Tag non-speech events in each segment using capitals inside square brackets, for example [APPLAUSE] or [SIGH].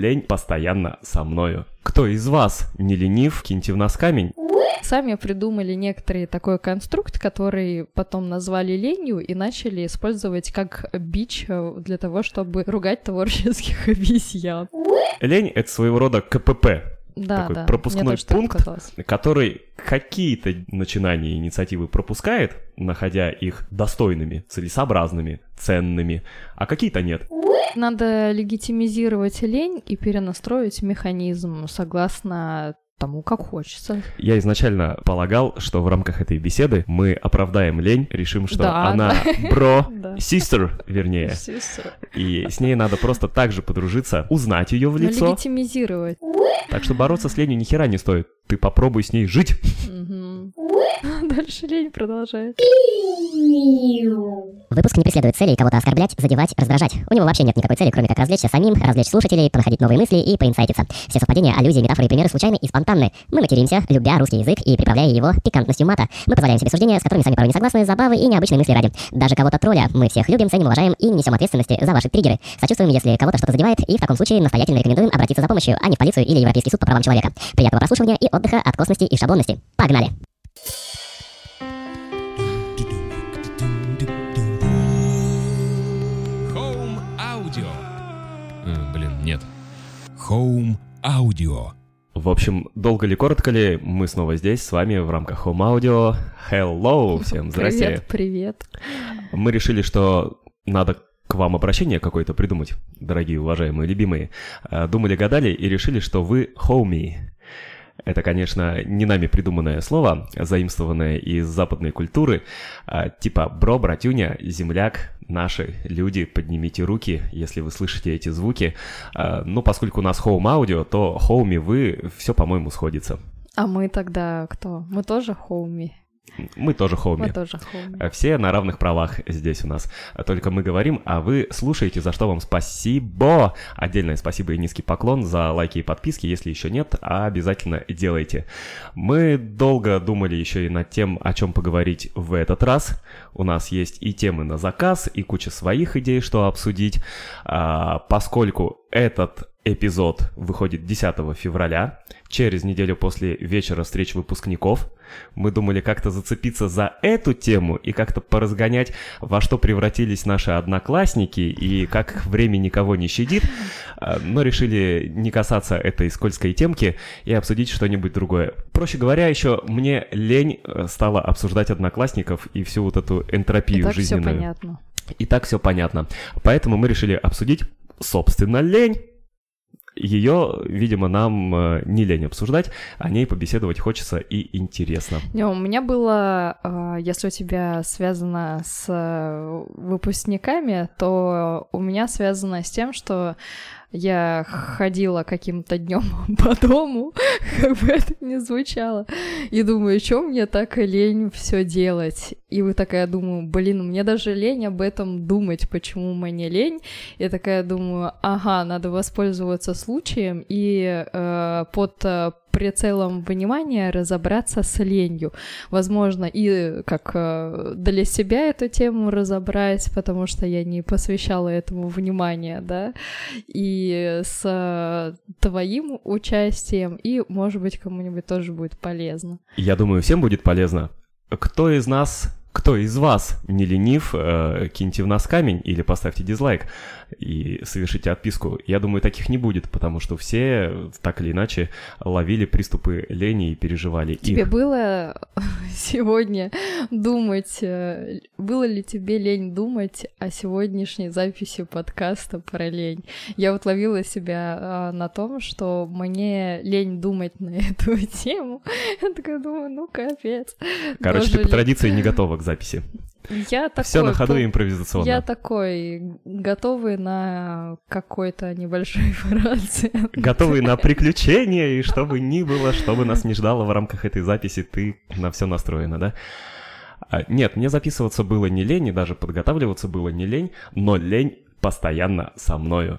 лень постоянно со мною. Кто из вас не ленив, киньте в нас камень. Сами придумали некоторые такой конструкт, который потом назвали ленью и начали использовать как бич э, для того, чтобы ругать творческих [LAUGHS] обезьян. Лень — это своего рода КПП, Да, такой да. пропускной пункт. который какие-то начинания и инициативы пропускает, находя их достойными, целесообразными, ценными, а какие-то нет. Надо легитимизировать лень и перенастроить механизм согласно тому, как хочется. Я изначально полагал, что в рамках этой беседы мы оправдаем лень, решим, что Да, она бро, [LAUGHS] Да. sister, вернее, Сестра. и с ней надо просто так же подружиться, узнать ее в Ну, лицо, легитимизировать. так что бороться с ленью ни хера не стоит. Ты попробуй с ней жить. [LAUGHS] Дальше лень продолжает. Выпуск не преследует целей кого-то оскорблять, задевать, раздражать. У него вообще нет никакой цели, кроме как развлечься самим, развлечь слушателей, понаходить новые мысли и поинсайтиться. Все совпадения, аллюзии, метафоры и примеры случайны и спонтанны. Мы материмся, любя русский язык и приправляя его пикантностью мата. Мы позволяем себе суждения, с которыми сами порой не согласны, забавы и необычные мысли ради. Даже кого-то тролля мы всех любим, ценим, уважаем и не несем ответственности за ваши триггеры. Сочувствуем, если кого-то что-то задевает, и в таком случае настоятельно рекомендуем обратиться за помощью, а не в полицию или Европейский суд по правам человека. Приятного прослушивания и отдыха от косности и шаблонности. Погнали! Home Audio. Э, блин, нет. Home Audio. В общем, долго ли, коротко ли, мы снова здесь с вами в рамках Home Audio. Hello, всем здрасте. Привет, привет. Мы решили, что надо к вам обращение какое-то придумать, дорогие, уважаемые, любимые. А, Думали, гадали и решили, что вы homie. Это, конечно, не нами придуманное слово, заимствованное из западной культуры, а, типа бро, братюня, земляк, наши люди, поднимите руки, если вы слышите эти звуки. А, Ну, поскольку у нас home аудио, то homie вы, все, по-моему, сходится. А мы тогда кто? Мы тоже хоуми. Мы тоже homie. Мы тоже хоуми. А Все на равных правах здесь у нас. А Только мы говорим, а вы слушаете, за что вам спасибо. Отдельное спасибо и низкий поклон за лайки и подписки. Если еще нет, обязательно делайте. Мы долго думали еще и над тем, о чем поговорить в этот раз. У нас есть и темы на заказ, и куча своих идей, что обсудить. А, Поскольку этот эпизод выходит 10 февраля, через неделю после вечера встреч выпускников. Мы думали как-то зацепиться за эту тему и как-то поразгонять, во что превратились наши одноклассники и как время никого не щадит, А, но решили не касаться этой скользкой темки и обсудить что-нибудь другое. Проще говоря, еще мне лень э, стало обсуждать одноклассников и всю вот эту энтропию все жизненную. понятно. И так все понятно. Поэтому мы решили обсудить, собственно, лень. Ее, видимо, нам э, не лень обсуждать, о ней побеседовать хочется и интересно. Не, у меня было, э, если у тебя связано с э, выпускниками, то у меня связано с тем, что я ходила каким-то днем [LAUGHS] по дому, [LAUGHS] как бы это ни звучало, и думаю, что мне так лень все делать. И вы такая думаю, блин, мне даже лень об этом думать, почему мне лень. Я такая думаю, ага, надо воспользоваться случаем и э, под э, прицелом внимания разобраться с ленью. Возможно, и как э, для себя эту тему разобрать, потому что я не посвящала этому внимания, да, и с э, твоим участием, и, может быть, кому-нибудь тоже будет полезно. Я думаю, всем будет полезно. Кто из нас, кто из вас не ленив, э, киньте в нас камень или поставьте дизлайк и совершите отписку. Я думаю, таких не будет, потому что все так или иначе ловили приступы лени и переживали Тебе их. было [LAUGHS] сегодня думать, э, было ли тебе лень думать о сегодняшней записи подкаста про лень? Я вот ловила себя а, на том, что мне лень думать на [LAUGHS] эту тему. Я такая думаю, ну капец. Короче, ты по традиции не готова к записи. Я такой... Все на ходу импровизационно. Я такой готовый на какой-то небольшой [LAUGHS] фразе. Готовый на приключения, и что бы ни было, что бы нас не ждало в рамках этой записи, ты на все настроена, да? А, Нет, мне записываться было не лень, и даже подготавливаться было не лень, но лень постоянно со мною.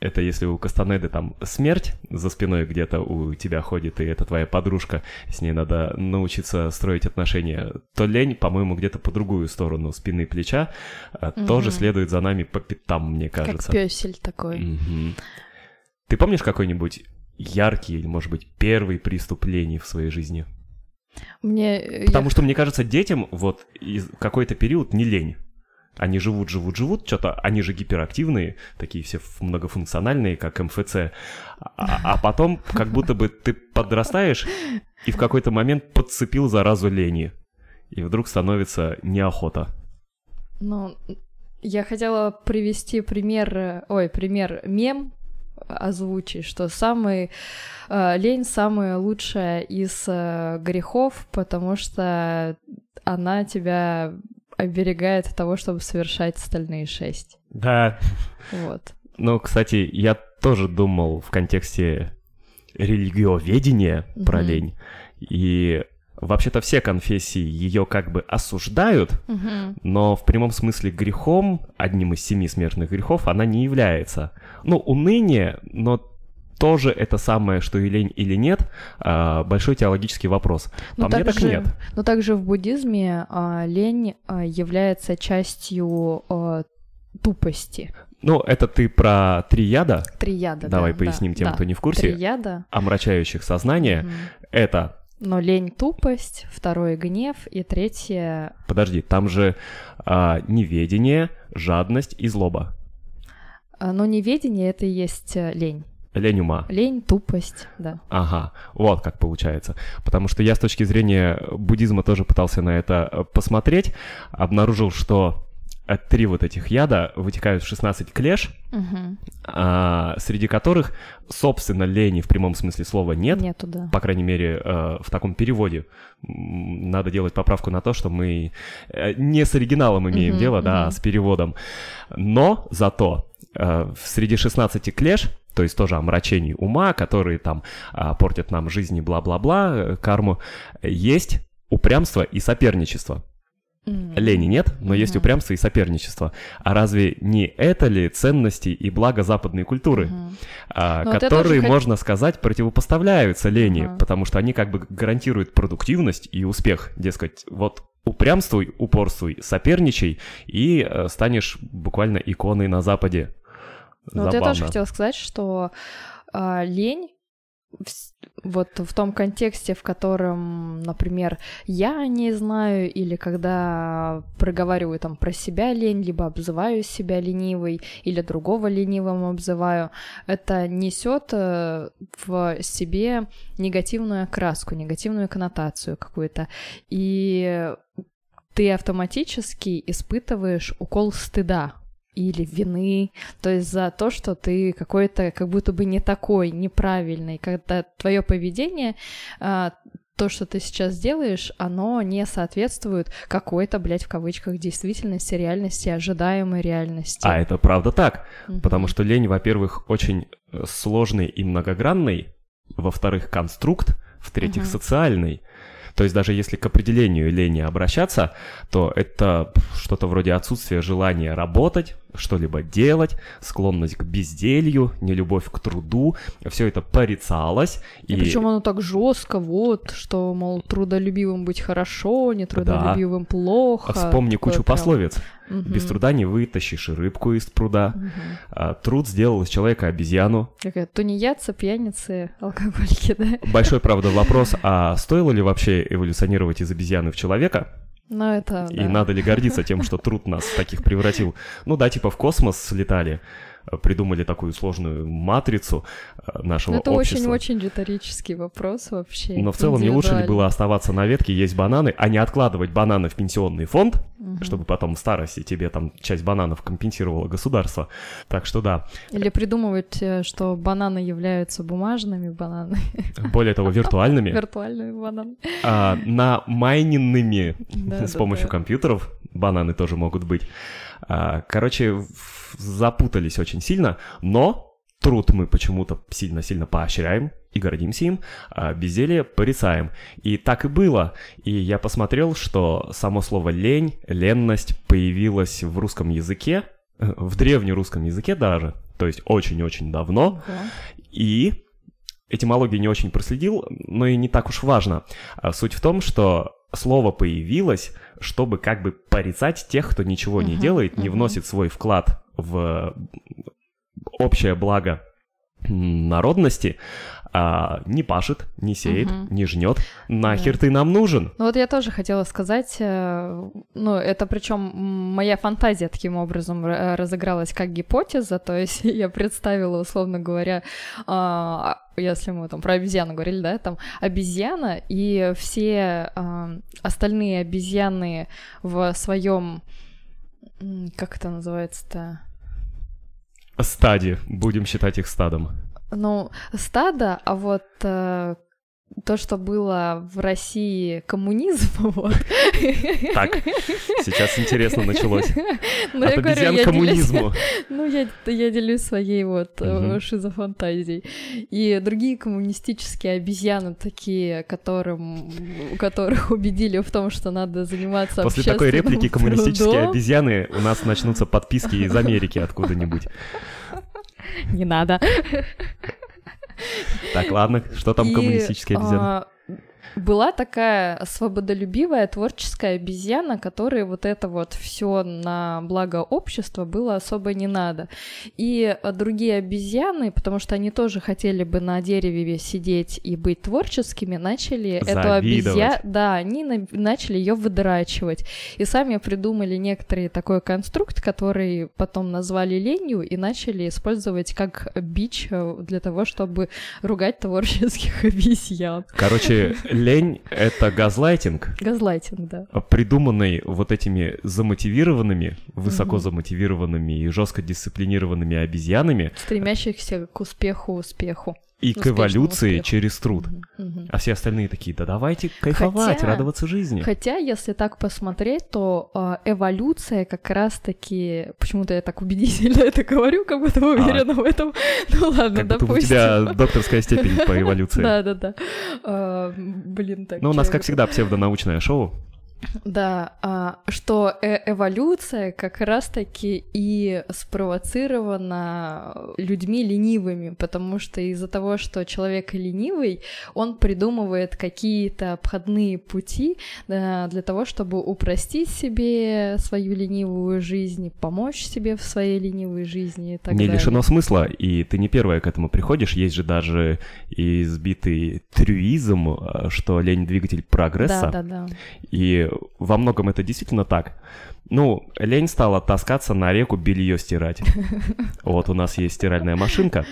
Это если у Кастанеды там смерть за спиной где-то у тебя ходит, и это твоя подружка, с ней надо научиться строить отношения, то лень, по-моему, где-то по другую сторону спины плеча а, тоже следует за нами по пятам, мне Как кажется. песель такой. Мгм. Ты помнишь какой-нибудь яркий или, может быть, первый приступ лени в своей жизни? Мне... э, Потому я- что, мне кажется, детям вот из какой-то период не лень. Они живут, живут, живут, что-то, они же гиперактивные, такие все многофункциональные, как МФЦ. А, а потом, как будто бы ты подрастаешь и в какой-то момент подцепил заразу лени. И вдруг становится неохота. Ну, я хотела привести пример, э, ой, пример мем озвучить, что самый э, лень самая лучшая из э, грехов, потому что она тебя оберегает от того, чтобы совершать остальные шесть. Да. Вот. Ну, кстати, я тоже думал в контексте религиоведения про Мгм. лень. И вообще-то все конфессии ее как бы осуждают, Мгм. но в прямом смысле грехом, одним из семи смертных грехов, она не является. Ну, уныние, но тоже это самое, что и лень или нет, а, большой теологический вопрос. По Ну, мне так также- нет. Но также в буддизме а, лень а, является частью а, тупости. Ну, это ты про три яда, Трияда, Давай да, поясним да, тем, да. кто не в курсе. Трияда. омрачающих сознание. Мгм. Это Но лень тупость, второе гнев и третье... Подожди, там же а, неведение, жадность и злоба. а, Но неведение — это и есть э, лень. Лень ума. Лень, тупость, да. Ага, вот как получается. Потому что я с точки зрения буддизма тоже пытался на это э, посмотреть, обнаружил, что три вот этих яда вытекают в 16 клеш, Мгм. а, среди которых, собственно, лени в прямом смысле слова нет, Нету, да. по крайней мере, э, в таком переводе. Надо делать поправку на то, что мы э, не с оригиналом имеем Мгм, дело, да, а с переводом. Но зато среди 16 клеш, то есть тоже омрачений ума, которые там а, портят нам жизнь и бла-бла-бла, э, карму, есть упрямство и соперничество. Лени нет, но есть Мгм. упрямство и соперничество. А разве не это ли ценности и благо западной культуры? А, вот я которые, тоже хот- можно сказать, противопоставляются лени, Ага. потому что они как бы гарантируют продуктивность и успех. Дескать, вот упрямствуй, упорствуй, соперничай, и э, станешь буквально иконой на Западе. Ну, Вот я тоже хотела сказать, что а, лень вот в том контексте, в котором, например, я не знаю, или когда проговариваю там про себя лень, либо обзываю себя ленивой, или другого ленивым обзываю, это несет э, в себе негативную окраску, негативную коннотацию какую-то. И ты автоматически испытываешь укол стыда или вины, то есть за то, что ты какой-то как будто бы не такой, неправильный, когда твое поведение, а, то, что ты сейчас делаешь, оно не соответствует какой-то, блядь, в кавычках, действительности, реальности, ожидаемой реальности. А это правда так, Мгм. потому что лень, во-первых, очень э, сложный и многогранный, во-вторых, конструкт, в-третьих, Мгм. социальный. То есть даже если к определению лени обращаться, то это что-то вроде отсутствия желания работать, что-либо делать, склонность к безделью, нелюбовь к труду, все это порицалось. И, причем оно так жестко, вот, что, мол, трудолюбивым быть хорошо, нетрудолюбивым плохо. Вспомни Такое кучу прям- пословиц. Мгм. Без труда не вытащишь и рыбку из пруда. А, труд сделал из человека обезьяну. Какая тунеядцы, пьяницы, алкоголики, да? Большой, правда, вопрос, а стоило ли вообще эволюционировать из обезьяны в человека? Но это, И да. надо ли гордиться тем, что труд нас таких превратил? Ну да, типа в космос слетали, э, придумали такую сложную матрицу э, нашего Ну, Это общества. очень-очень риторический вопрос вообще. Но в целом не лучше ли было оставаться на ветке, есть бананы, а не откладывать бананы в пенсионный фонд, Мгм. чтобы потом в старости тебе там часть бананов компенсировало государство. Так что да, Или придумывать, э, что бананы являются бумажными бананами, более того, виртуальными, виртуальными бананами. а, на майненными Да, [LAUGHS] с да, помощью да. компьютеров бананы тоже могут быть. А, Короче, запутались очень сильно, но труд мы почему-то сильно-сильно поощряем и гордимся им, а безделье порицаем. И так и было. И я посмотрел, что само слово «лень», «ленность» появилось в русском языке, э, в древнерусском языке даже, то есть очень-очень давно, Ого. и этимологию не очень проследил, но и не так уж важно. А Суть в том, что слово появилось, чтобы как бы порицать тех, кто ничего не делает, не вносит свой вклад в общее благо народности а, не пашет, не сеет, Мгм. не жнет. Нахер Да. ты нам нужен? Ну вот я тоже хотела сказать, э, ну это причем моя фантазия таким образом ра- разыгралась как гипотеза, то есть [LAUGHS] я представила, условно говоря, а, если мы там про обезьяну говорили, да, там обезьяна и все а, остальные обезьяны в своем, как это называется-то? Стади, будем считать их стадом. Ну, стадо, а вот э, то, что было в России коммунизм, [LAUGHS] вот. Так, сейчас интересно началось. Ну, От я говорю, обезьян я к коммунизму. делюсь- [LAUGHS] Ну, я, я делюсь своей вот Мгм. шизофантазией. И другие коммунистические обезьяны такие, которым, которых убедили в том, что надо заниматься После такой реплики общественным коммунистические трудом. обезьяны у нас начнутся подписки из Америки откуда-нибудь. Не надо. Так, ладно, что там коммунистические обезьяны? Была такая свободолюбивая творческая обезьяна, которой вот это вот все на благо общества было особо не надо. И а, другие обезьяны, потому что они тоже хотели бы на дереве сидеть и быть творческими, начали эту обезьяну... Завидовать. Да, они на- начали ее выдрачивать. И сами придумали некоторый такой конструкт, который потом назвали ленью и начали использовать как бич э, для того, чтобы ругать творческих [LAUGHS] обезьян. Короче, лень — это газлайтинг, Газлайтинг, да. придуманный вот этими замотивированными, высоко замотивированными и жестко дисциплинированными обезьянами Стремящихся к успеху, успеху. И к эволюции успеху. через труд. Мгм, мгм. А все остальные такие, да давайте кайфовать, Хотя- радоваться жизни. Хотя, если так посмотреть, то а, эволюция как раз-таки... Почему-то я так убедительно [LAUGHS] это говорю, как будто уверена в этом. [LAUGHS] Ну ладно, А. Как будто у допустим. тебя докторская степень по [LAUGHS] эволюции. Да-да-да. А, Блин, так... Ну, у нас, как всегда, псевдонаучное шоу. Да, а, что э- эволюция как раз-таки и спровоцирована людьми ленивыми, потому что из-за того, что человек ленивый, он придумывает какие-то обходные пути для того, чтобы упростить себе свою ленивую жизнь, помочь себе в своей ленивой жизни и так не далее. лишено смысла, и ты не первая к этому приходишь. Есть же даже избитый трюизм, э, что лень — двигатель прогресса. Да, да, да. И во многом это действительно так. Ну, лень стала таскаться на реку белье стирать. [LAUGHS] Вот у нас есть стиральная машинка.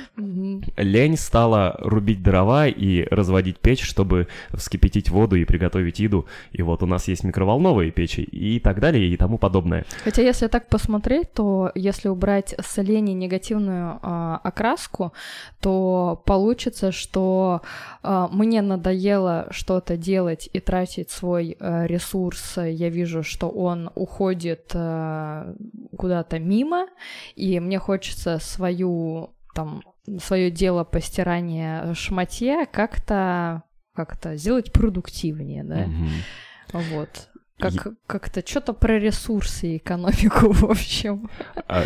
Лень стала рубить дрова и разводить печь, чтобы вскипятить воду и приготовить еду. И вот у нас есть микроволновые печи и так далее и тому подобное. Хотя, если так посмотреть, то если убрать с лени негативную а, окраску, то получится, что а, мне надоело что-то делать и тратить свой а, ресурс. Я вижу, что он уходит а, куда-то мимо, и мне хочется свою там свое дело постирания шматья как-то как-то сделать продуктивнее, да, Мгм. вот. Как, как-то что-то про ресурсы и экономику, [LAUGHS] в общем.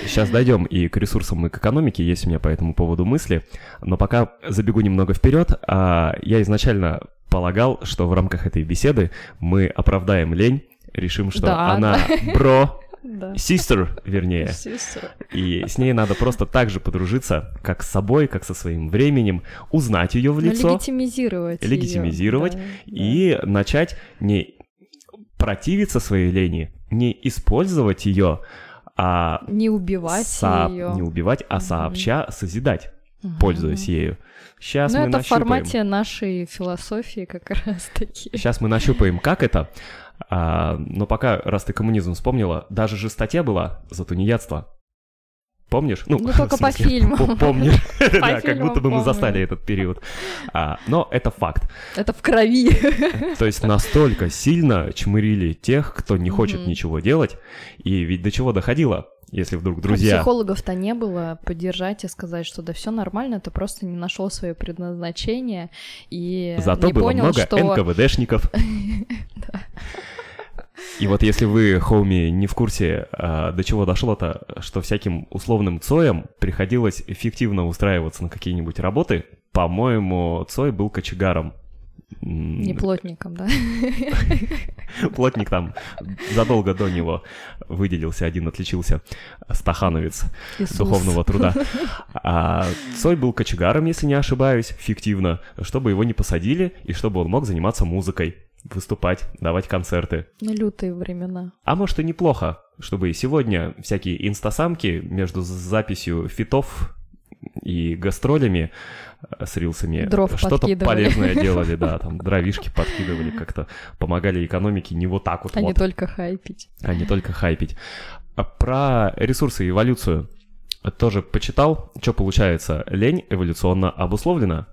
Сейчас дойдем и к ресурсам, и к экономике. Есть у меня по этому поводу мысли. Но пока забегу немного вперед. а, Я изначально полагал, что в рамках этой беседы мы оправдаем лень, решим, что Да, она бро, Да. sister, вернее, и с ней надо просто так же подружиться, как с собой, как со своим временем, узнать ее в Ну, лицо легитимизировать. её, легитимизировать да, и начать не противиться своей лени, не использовать ее, а да. не убивать со- ее. не убивать, а сообща созидать, пользуясь ею. Сейчас Ну, мы это в нащупаем. формате нашей философии как раз таки. Сейчас мы нащупаем, как это. А, но пока, раз ты коммунизм вспомнила, даже же статья была за тунеядство. Помнишь? Ну, [LAUGHS] в только по смысле, по- Помнишь. [LAUGHS] Да, как будто бы мы застали этот период. А, Но это факт. Это в крови. [LAUGHS] То есть настолько сильно чмырили тех, кто не хочет ничего делать. И ведь до чего доходило, если вдруг друзья... Психологов-то не было поддержать и сказать, что да все нормально, ты просто не нашел свое предназначение и Зато не было понял, много что... НКВДшников. [LAUGHS] И вот если вы, хоуми, не в курсе, а, до чего дошло-то, что всяким условным Цоям приходилось эффективно устраиваться на какие-нибудь работы, по-моему, Цой был кочегаром. Не плотником, да? [LAUGHS] Плотник там задолго до него выделился, один отличился, стахановец Иисус. духовного труда. [LAUGHS] А Цой был кочегаром, если не ошибаюсь, фиктивно, чтобы его не посадили и чтобы он мог заниматься музыкой, выступать, давать концерты. Ну, лютые времена. А может и неплохо, чтобы и сегодня всякие инстасамки между записью фитов и гастролями э, с рилсами Дров что-то полезное делали, да, там [LAUGHS] дровишки подкидывали, как-то помогали экономике не вот так вот, А не только хайпить. а не только хайпить. А Про ресурсы и эволюцию тоже почитал. Что получается? Лень эволюционно обусловлена.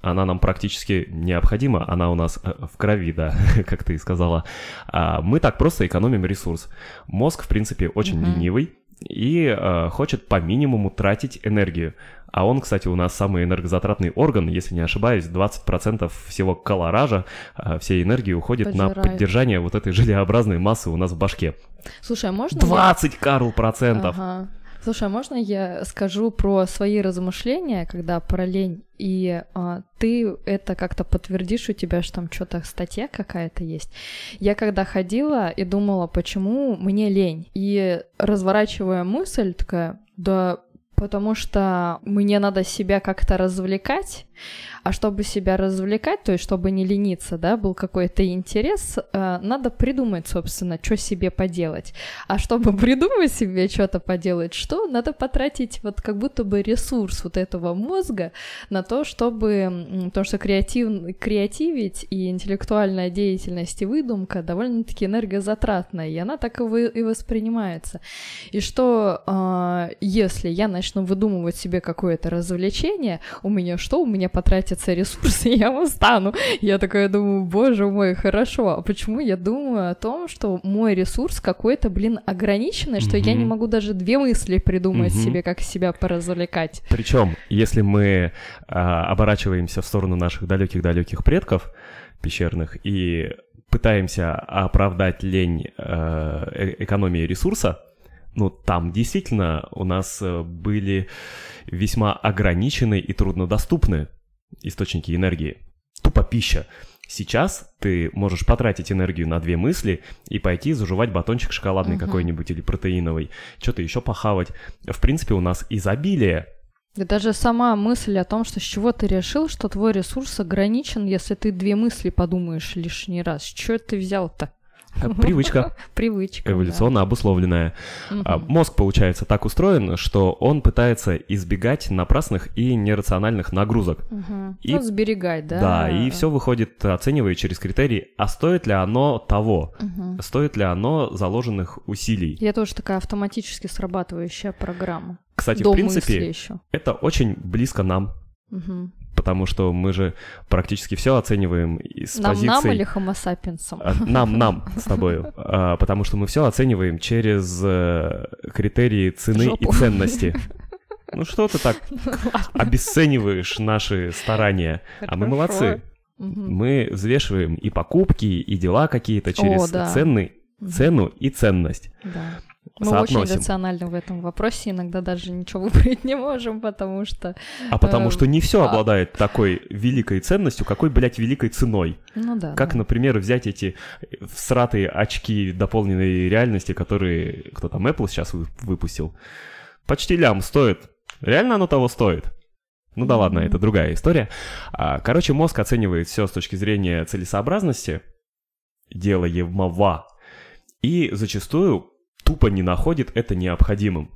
Она нам практически необходима, она у нас э, в крови, да, [LAUGHS] как ты и сказала. А мы так просто экономим ресурс. Мозг, в принципе, очень ленивый и э, хочет по минимуму тратить энергию. А он, кстати, у нас самый энергозатратный орган, если не ошибаюсь, 20% всего колоража, э, всей энергии уходит на Пожирает. поддержание вот этой [LAUGHS] желеобразной массы у нас в башке. Слушай, а можно... я- 20, Карл, процентов. Ага. Слушай, а можно я скажу про свои размышления, когда про лень, и а, ты это как-то подтвердишь у тебя, что там что-то статья какая-то есть. Я когда ходила и думала, почему мне лень, и разворачивая мысль, такая, да потому что мне надо себя как-то развлекать, а чтобы себя развлекать, то есть чтобы не лениться, да, был какой-то интерес, э, надо придумать, собственно, что себе поделать. А чтобы [LAUGHS] придумать себе что-то поделать, что? Надо потратить вот как будто бы ресурс вот этого мозга на то, чтобы... Потому что креатив, креативить и интеллектуальная деятельность и выдумка довольно-таки энергозатратная, и она так и, и воспринимается. И что, а, если я начну выдумывать себе какое-то развлечение, у меня что? У меня потратятся ресурсы, [LAUGHS] я устану. Я такая думаю, боже мой, хорошо. А почему я думаю о том, что мой ресурс какой-то, блин, ограниченный, что я не могу даже две мысли придумать Мгм. себе, как себя поразвлекать? Причем, если мы а, оборачиваемся в сторону наших далеких-далеких предков пещерных и пытаемся оправдать лень э, э- экономии ресурса, ну, там действительно у нас э, были весьма ограниченные и труднодоступны источники энергии. Тупо пища. Сейчас ты можешь потратить энергию на две мысли и пойти заживать батончик шоколадный Мгм. какой-нибудь или протеиновый, что-то еще похавать. В принципе, у нас изобилие Да даже сама мысль о том, что с чего ты решил, что твой ресурс ограничен, если ты две мысли подумаешь лишний раз. Чё ты взял-то? Привычка [LAUGHS] Привычка. да. эволюционно обусловленная. А Мгм. Мозг, получается, так устроен, что он пытается избегать напрасных и нерациональных нагрузок. Мгм. И- Ну, сберегать, да? Да, и все выходит, оценивая через критерии, а стоит ли оно того, Мгм. стоит ли оно заложенных усилий. Я тоже такая автоматически срабатывающая программа. Кстати, До в принципе, еще. это очень близко нам, потому что мы же практически все оцениваем из Нам, позиции... нам или homo sapiens'ам? А, Нам, нам с тобою. [LAUGHS] А, Потому что мы все оцениваем через э, критерии цены и Жопу. ценности. [LAUGHS] Ну что ты так обесцениваешь наши старания? А мы Хорошо. молодцы. Мгм. Мы взвешиваем и покупки, и дела какие-то через да. цены, цену и ценность. Да. Мы очень Соотносим. рациональны в этом вопросе, иногда даже ничего [LAUGHS] выбрать не можем, потому что, А потому Э, что не все а- обладает такой великой ценностью, какой, блядь, великой ценой. ну да. Как, да. например, взять эти всратые очки дополненной реальности, которые кто там Apple сейчас вы- выпустил. Почти лям стоит. Реально оно того стоит? Ну да ладно, это другая история. А, Короче, мозг оценивает все с точки зрения целесообразности, делаемого, и зачастую тупо не находит это необходимым.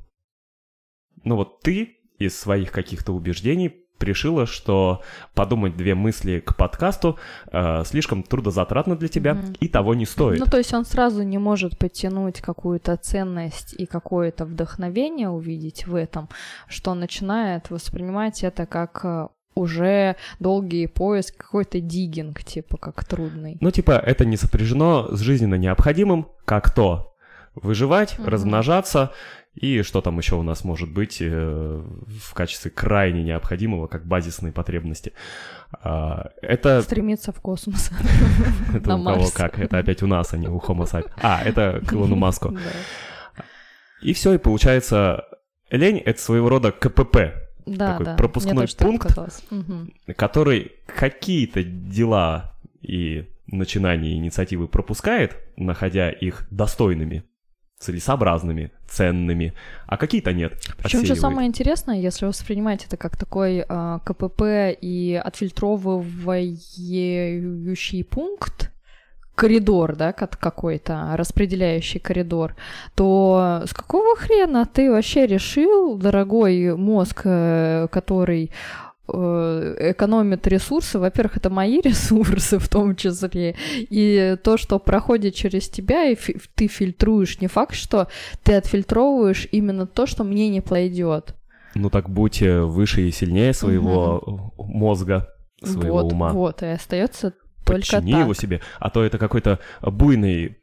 Ну вот ты из своих каких-то убеждений пришила, что подумать две мысли к подкасту э, слишком трудозатратно для тебя Мгм. и того не стоит. Ну, то есть он сразу не может подтянуть какую-то ценность и какое-то вдохновение увидеть в этом, что начинает воспринимать это как э, уже долгий поиск, какой-то диггинг, типа, как трудный. Ну, типа, это не сопряжено с жизненно необходимым, как то выживать, Мгм. размножаться и что там еще у нас может быть э, в качестве крайне необходимого, как базисные потребности. А, это Стремиться в космос. [LAUGHS] это у кого как, это опять у нас, а не у Homo sapiens. А, это к Илону [LAUGHS] Маску. И все, и получается, лень — это своего рода КПП, Да, Такой да. пропускной пункт. который какие-то дела и начинания инициативы пропускает, находя их достойными, целесообразными, ценными, а какие-то нет. Причем отсеивает. самое интересное, если воспринимать это как такой а, КПП и отфильтровывающий пункт, коридор, да, как- какой-то, распределяющий коридор, то с какого хрена ты вообще решил, дорогой мозг, э, который э, экономит ресурсы, во-первых, это мои [LAUGHS] ресурсы в том числе, и то, что проходит через тебя, и фи- ты фильтруешь, не факт, что ты отфильтровываешь именно то, что мне не пойдет. Ну так будь э, выше и сильнее своего э, мозга, своего вот, ума. вот, и остается только Подчини так. его себе, а то это какой-то буйный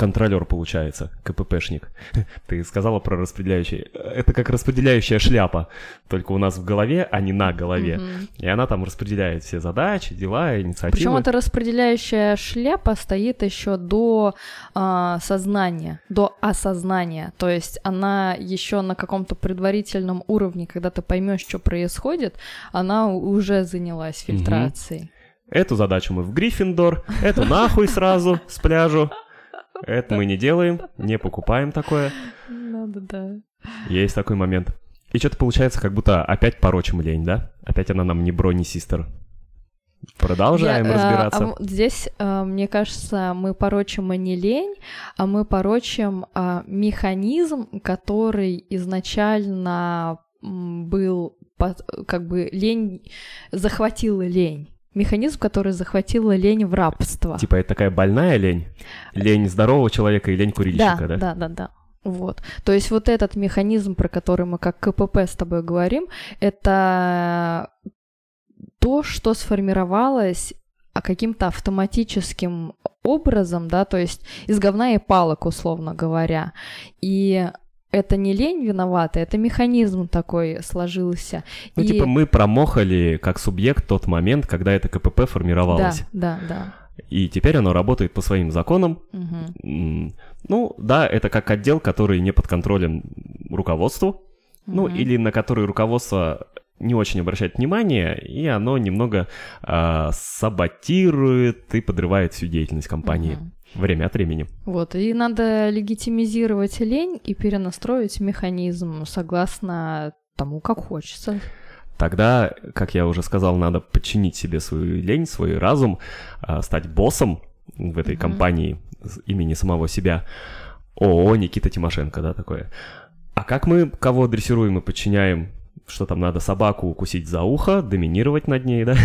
контролер получается, КППшник. [LAUGHS] Ты сказала про распределяющий. Это как распределяющая шляпа, только у нас в голове, а не на голове. Мгм. И она там распределяет все задачи, дела, инициативы. Причем эта распределяющая шляпа стоит еще до а, сознания, до осознания. То есть она еще на каком-то предварительном уровне, когда ты поймешь, что происходит, она уже занялась фильтрацией. Эту задачу мы в Гриффиндор, эту нахуй сразу с пляжу. Это мы не делаем, не покупаем такое. Да-да-да. Есть такой момент. И что-то получается, как будто опять порочим лень, да? Опять она нам не брони систер. Продолжаем Я, э, разбираться. а вот здесь, э, мне кажется, мы порочим и не лень, а мы порочим а, механизм, который изначально был как бы лень захватила лень. Механизм, который захватила лень в рабство. Типа это такая больная лень? Лень здорового человека и лень да, курильщика, да? да, да, да. Вот. То есть вот этот механизм, про который мы как КПП с тобой говорим, это то, что сформировалось а, каким-то автоматическим образом, да, то есть из говна и палок, условно говоря. И это не лень виновата, это механизм такой сложился. Ну, И- типа мы промохали как субъект тот момент, когда это КПП Да, формировалось. да, да. И теперь оно работает по своим законам. М, Ну, да, это как отдел, который не подконтролен руководству, ну, Мгм. или на который руководство не очень обращает внимание, и оно немного а, саботирует и подрывает всю деятельность компании Мгм. Время от времени. Вот, и надо легитимизировать лень и перенастроить механизм согласно тому, как хочется. Тогда, как я уже сказал, надо подчинить себе свою лень, свой разум, а, стать боссом в этой Мгм. компании имени самого себя. ООО Никита Тимошенко, да, такое. А как мы кого дрессируем и подчиняем? Что там, надо собаку укусить за ухо, доминировать над ней, да?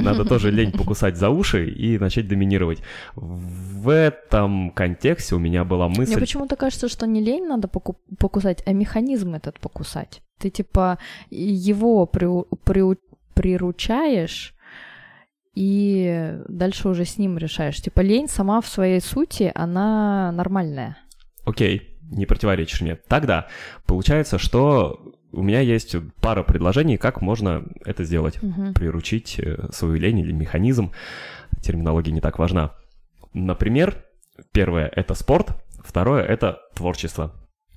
Надо тоже лень покусать за уши и начать доминировать. В этом контексте у меня была Мне мысль... почему-то кажется, что не лень надо поку- покусать, а механизм этот покусать. Ты типа его приу- приу- приручаешь и дальше уже с ним решаешь. Типа лень сама в своей сути, она нормальная. Окей, не противоречишь мне. Тогда получается, что у меня есть пара предложений, как можно это сделать. Мгм. Приручить э, свою лень или механизм. Терминология не так важна. Например, первое — это спорт, второе — это творчество.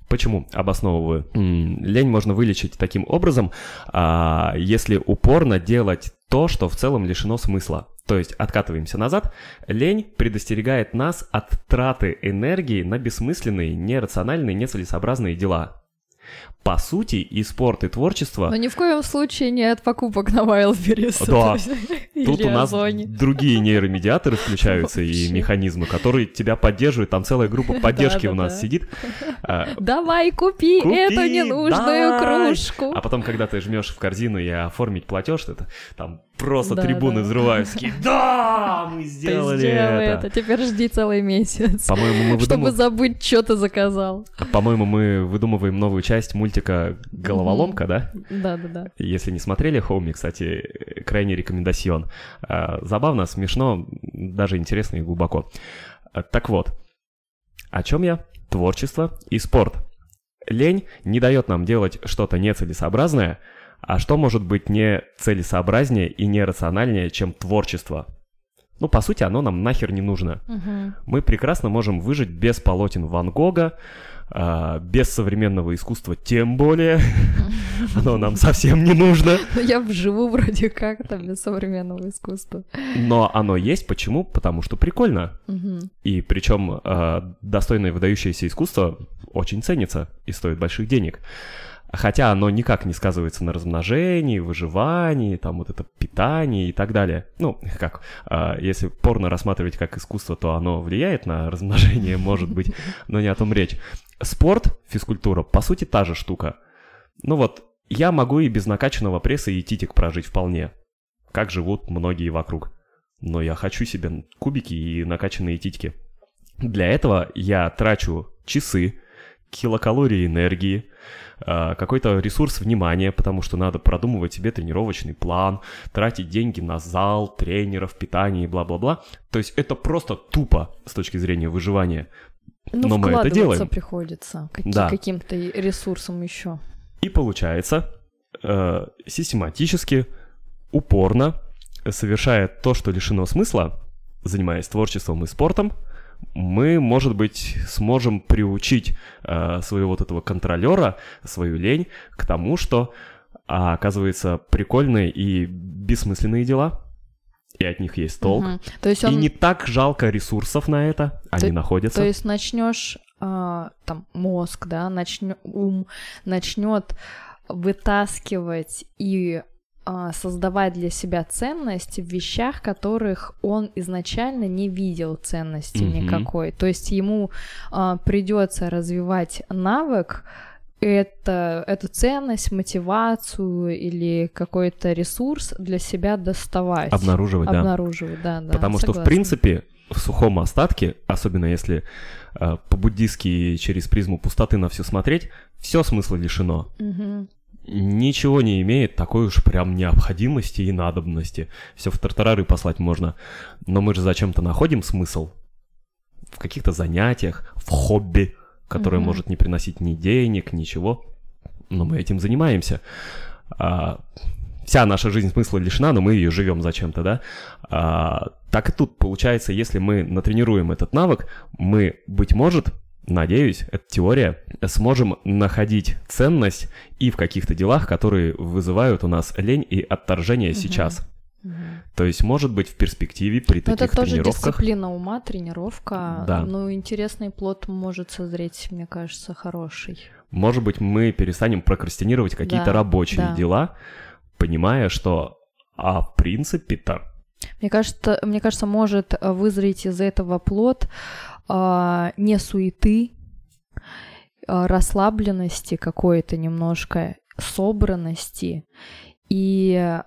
Почему? Обосновываю. Лень можно вылечить таким образом, а, если упорно делать то, что в целом лишено смысла. То есть откатываемся назад. Лень предостерегает нас от траты энергии на бессмысленные, нерациональные, нецелесообразные дела. По сути, и спорт, и творчество Но ни в коем случае не от покупок на Wildberries. Да. [LAUGHS] Тут у нас Озоне. другие нейромедиаторы включаются и механизмы, которые тебя поддерживают. Там целая группа [LAUGHS] поддержки у нас сидит. А, Давай, купи, Купи, эту ненужную кружку. А потом, когда ты жмешь в корзину и оформить платеж, это там просто Да, трибуны да. взрываются. Да, мы Ты сделали сделал это. это. Теперь жди целый месяц. По-моему, мы, Чтобы выдумыв- забыть, что ты заказал. По-моему, мы выдумываем новую часть мультика «Головоломка», да? Да-да-да. Если не смотрели Хоуми, кстати, крайне рекомендацион. А, Забавно, смешно, даже интересно и глубоко. А, Так вот, о чем я? Творчество и спорт. Лень не дает нам делать что-то нецелесообразное, а что может быть не целесообразнее и нерациональнее, чем творчество? Ну, по сути, оно нам нахер не нужно. Мгм. Мы прекрасно можем выжить без полотен Ван Гога, а, без современного искусства тем более. [LAUGHS] Оно нам совсем не нужно. Ну, Я вживу вроде как там без современного искусства. Но оно есть. Почему? Потому что прикольно. И причем э, достойное выдающееся искусство очень ценится и стоит больших денег. Хотя оно никак не сказывается на размножении, выживании, там вот это питание и так далее. Ну, как, э, если порно рассматривать как искусство, то оно влияет на размножение, может быть, [LAUGHS] но не о том речь. Спорт, физкультура, по сути, та же штука. Ну вот, я могу и без накачанного пресса и титик прожить вполне. Как живут многие вокруг. Но я хочу себе кубики и накачанные титьки. Для этого я трачу часы, килокалории энергии, какой-то ресурс внимания, потому что надо продумывать себе тренировочный план, тратить деньги на зал, тренеров, питание и бла-бла-бла. То есть это просто тупо с точки зрения выживания. Ну, Но мы это делаем. приходится каки- Да. каким-то ресурсом еще. И получается, э, систематически, упорно, совершая то, что лишено смысла, занимаясь творчеством и спортом, мы, может быть, сможем приучить э, своего вот этого контролера, свою лень к тому, что а, оказывается прикольные и бессмысленные дела, и от них есть толк. Мгм. То есть И он, не так жалко ресурсов на это, они То- находятся. то есть начнешь там мозг, да, начнё, ум начнет вытаскивать и а, создавать для себя ценность в вещах, которых он изначально не видел ценности Мгм. никакой. То есть ему придется развивать навык это, эту ценность, мотивацию или какой-то ресурс для себя доставать. Обнаруживать, да. Обнаруживать, да, да. Потому что, в согласна. принципе, в сухом остатке, особенно если э, по-буддистски через призму пустоты на все смотреть, все смысла лишено. Мгм. Ничего не имеет такой уж прям необходимости и надобности. Все в тартарары послать можно. Но мы же зачем-то находим смысл в каких-то занятиях, в хобби, которое Мгм. может не приносить ни денег, ничего. Но мы этим занимаемся. А, вся наша жизнь смысла лишена, но мы ее живем зачем-то, да? А, так и тут получается, если мы натренируем этот навык, мы, быть может, надеюсь, это теория, сможем находить ценность и в каких-то делах, которые вызывают у нас лень и отторжение сейчас. Мгм. То есть, может быть, в перспективе при Ну, таких это тоже тренировках... дисциплина ума, тренировка. Да. Ну, интересный плод может созреть, мне кажется, хороший. Может быть, мы перестанем прокрастинировать какие-то Да, рабочие да. дела, понимая, что, а в принципе-то, Мне кажется, мне кажется, может э, вызреть из этого плод не суеты, а, расслабленности какой-то немножко, собранности и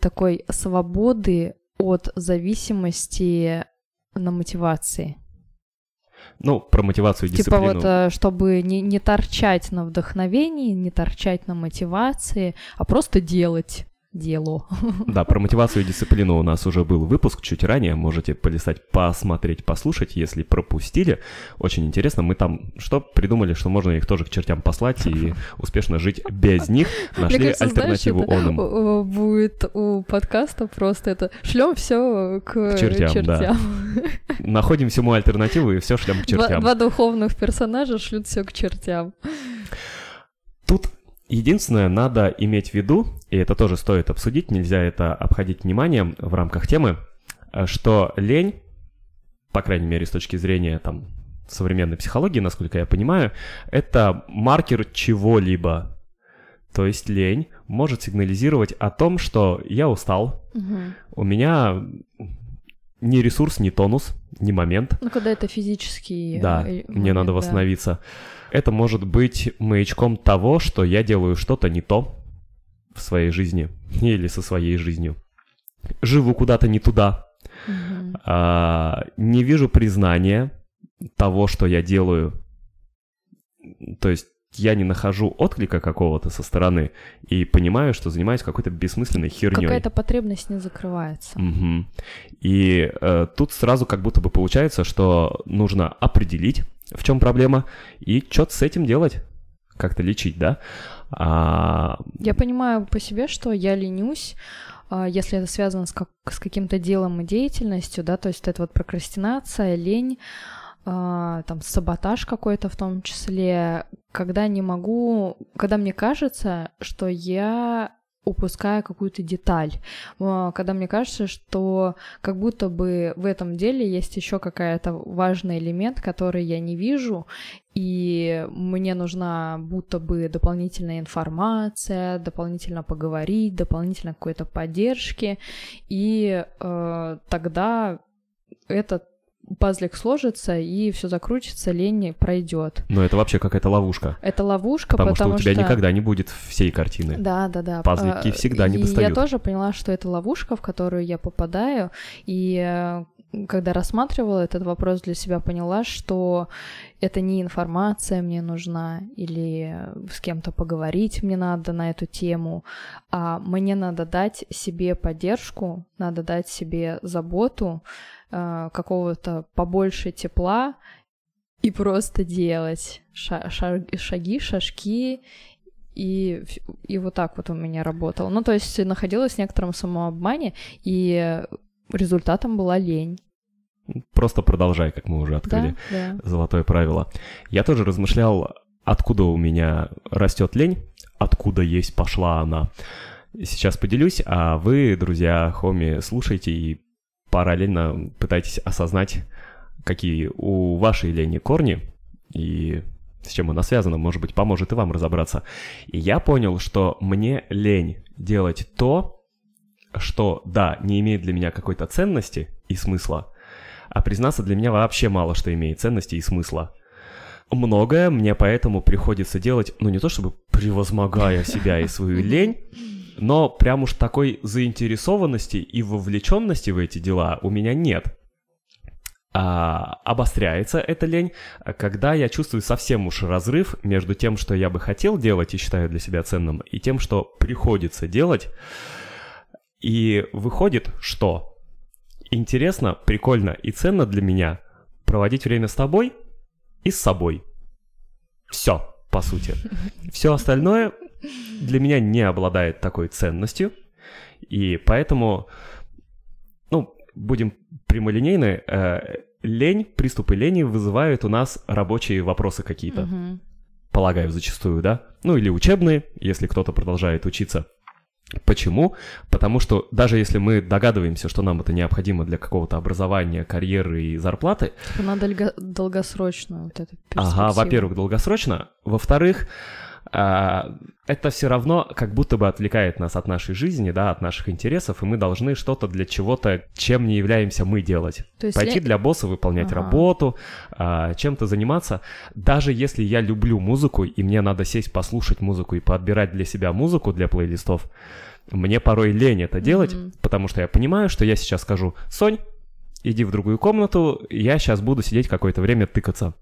такой свободы от зависимости на мотивации. ну, про мотивацию и Типа дисциплину. вот, э, чтобы не, не торчать на вдохновении, не торчать на мотивации, а просто делать дело. Да, про мотивацию и дисциплину у нас уже был выпуск чуть ранее, можете полистать, посмотреть, послушать, если пропустили. Очень интересно, мы там что придумали, что можно их тоже к чертям послать и [LAUGHS] успешно жить без них, нашли кажется, альтернативу знаешь, он им. э, будет у подкаста просто это шлем все к, К чертям, да. [LAUGHS] Находим всему альтернативу и все шлем к Два, чертям. два духовных персонажа шлют все к чертям. Единственное, надо иметь в виду, и это тоже стоит обсудить, нельзя это обходить вниманием в рамках темы, э, что лень, по крайней мере, с точки зрения там, современной психологии, насколько я понимаю, это маркер чего-либо. То есть лень может сигнализировать о том, что я устал, Мгм. у меня ни ресурс, ни тонус, ни момент, Ну, когда это физический... да, э, мне надо момент, да. Это может быть маячком того, что я делаю что-то не то в своей жизни или со своей жизнью. Живу куда-то не туда. Мгм. А, не вижу признания того, что я делаю. То есть я не нахожу отклика какого-то со стороны и понимаю, что занимаюсь какой-то бессмысленной херней. Какая-то потребность не закрывается. Мгм. И э, тут сразу как будто бы получается, что нужно определить, в чем проблема, и что-то с этим делать, как-то лечить, да? А, Я понимаю по себе, что я ленюсь а, если это связано с, как, с каким-то делом и деятельностью, да, то есть это вот прокрастинация, лень, а, там саботаж какой-то в том числе, когда не могу, когда мне кажется, что я упускаю какую-то деталь, а, когда мне кажется, что как будто бы в этом деле есть еще какая-то важный элемент, который я не вижу, и мне нужна будто бы дополнительная информация, дополнительно поговорить, дополнительно какой-то поддержки, и э, тогда этот пазлик сложится и все закрутится, лень пройдет. Но это вообще какая-то ловушка. Это ловушка, потому, потому что у тебя что... никогда не будет всей картины. Да, да, да. Пазлики А, всегда не достают. Я тоже поняла, что это ловушка, в которую я попадаю, и э, когда рассматривала этот вопрос для себя, поняла, что это не информация мне нужна или с кем-то поговорить мне надо на эту тему, а мне надо дать себе поддержку, надо дать себе заботу, э, какого-то побольше тепла и просто делать ша- ша- шаги, шажки, и, и вот так вот у меня работало. Ну, то есть находилась в некотором самообмане, и результатом была лень. Просто продолжай, как мы уже открыли. Да, да. Золотое правило. Я тоже размышлял, откуда у меня растет лень, откуда есть пошла она. Сейчас поделюсь, а вы, друзья, хоми, слушайте и параллельно пытайтесь осознать, какие у вашей лени корни и с чем она связана, может быть, поможет и вам разобраться. И я понял, что мне лень делать то, что, да, не имеет для меня какой-то ценности и смысла, а признаться, для меня вообще мало что имеет ценности и смысла. Многое мне поэтому приходится делать, ну не то чтобы превозмогая себя и свою лень, но прям уж такой заинтересованности и вовлеченности в эти дела у меня нет. А, обостряется эта лень, когда я чувствую совсем уж разрыв между тем, что я бы хотел делать и считаю для себя ценным, и тем, что приходится делать. И выходит, что интересно, прикольно и ценно для меня проводить время с тобой и с собой. Все, по сути. Все остальное для меня не обладает такой ценностью, и поэтому, ну, будем прямолинейны, э, лень, приступы лени вызывают у нас рабочие вопросы какие-то, Мгм. полагаю, зачастую, да? Ну, или учебные, если кто-то продолжает учиться. Почему? Потому что даже если мы догадываемся, что нам это необходимо для какого-то образования, карьеры и зарплаты, Надо льго- долгосрочную вот эту Ага, перспективу. во-первых, долгосрочно. Во-вторых, это все равно как будто бы отвлекает нас от нашей жизни, да, от наших интересов, и мы должны что-то для чего-то, чем не являемся мы делать. То есть Пойти лень- для босса, выполнять Ага. работу, а, чем-то заниматься. Даже если я люблю музыку, и мне надо сесть послушать музыку и подбирать для себя музыку для плейлистов, мне порой лень это делать, Мгм. потому что я понимаю, что я сейчас скажу, Сонь, иди в другую комнату, я сейчас буду сидеть какое-то время тыкаться.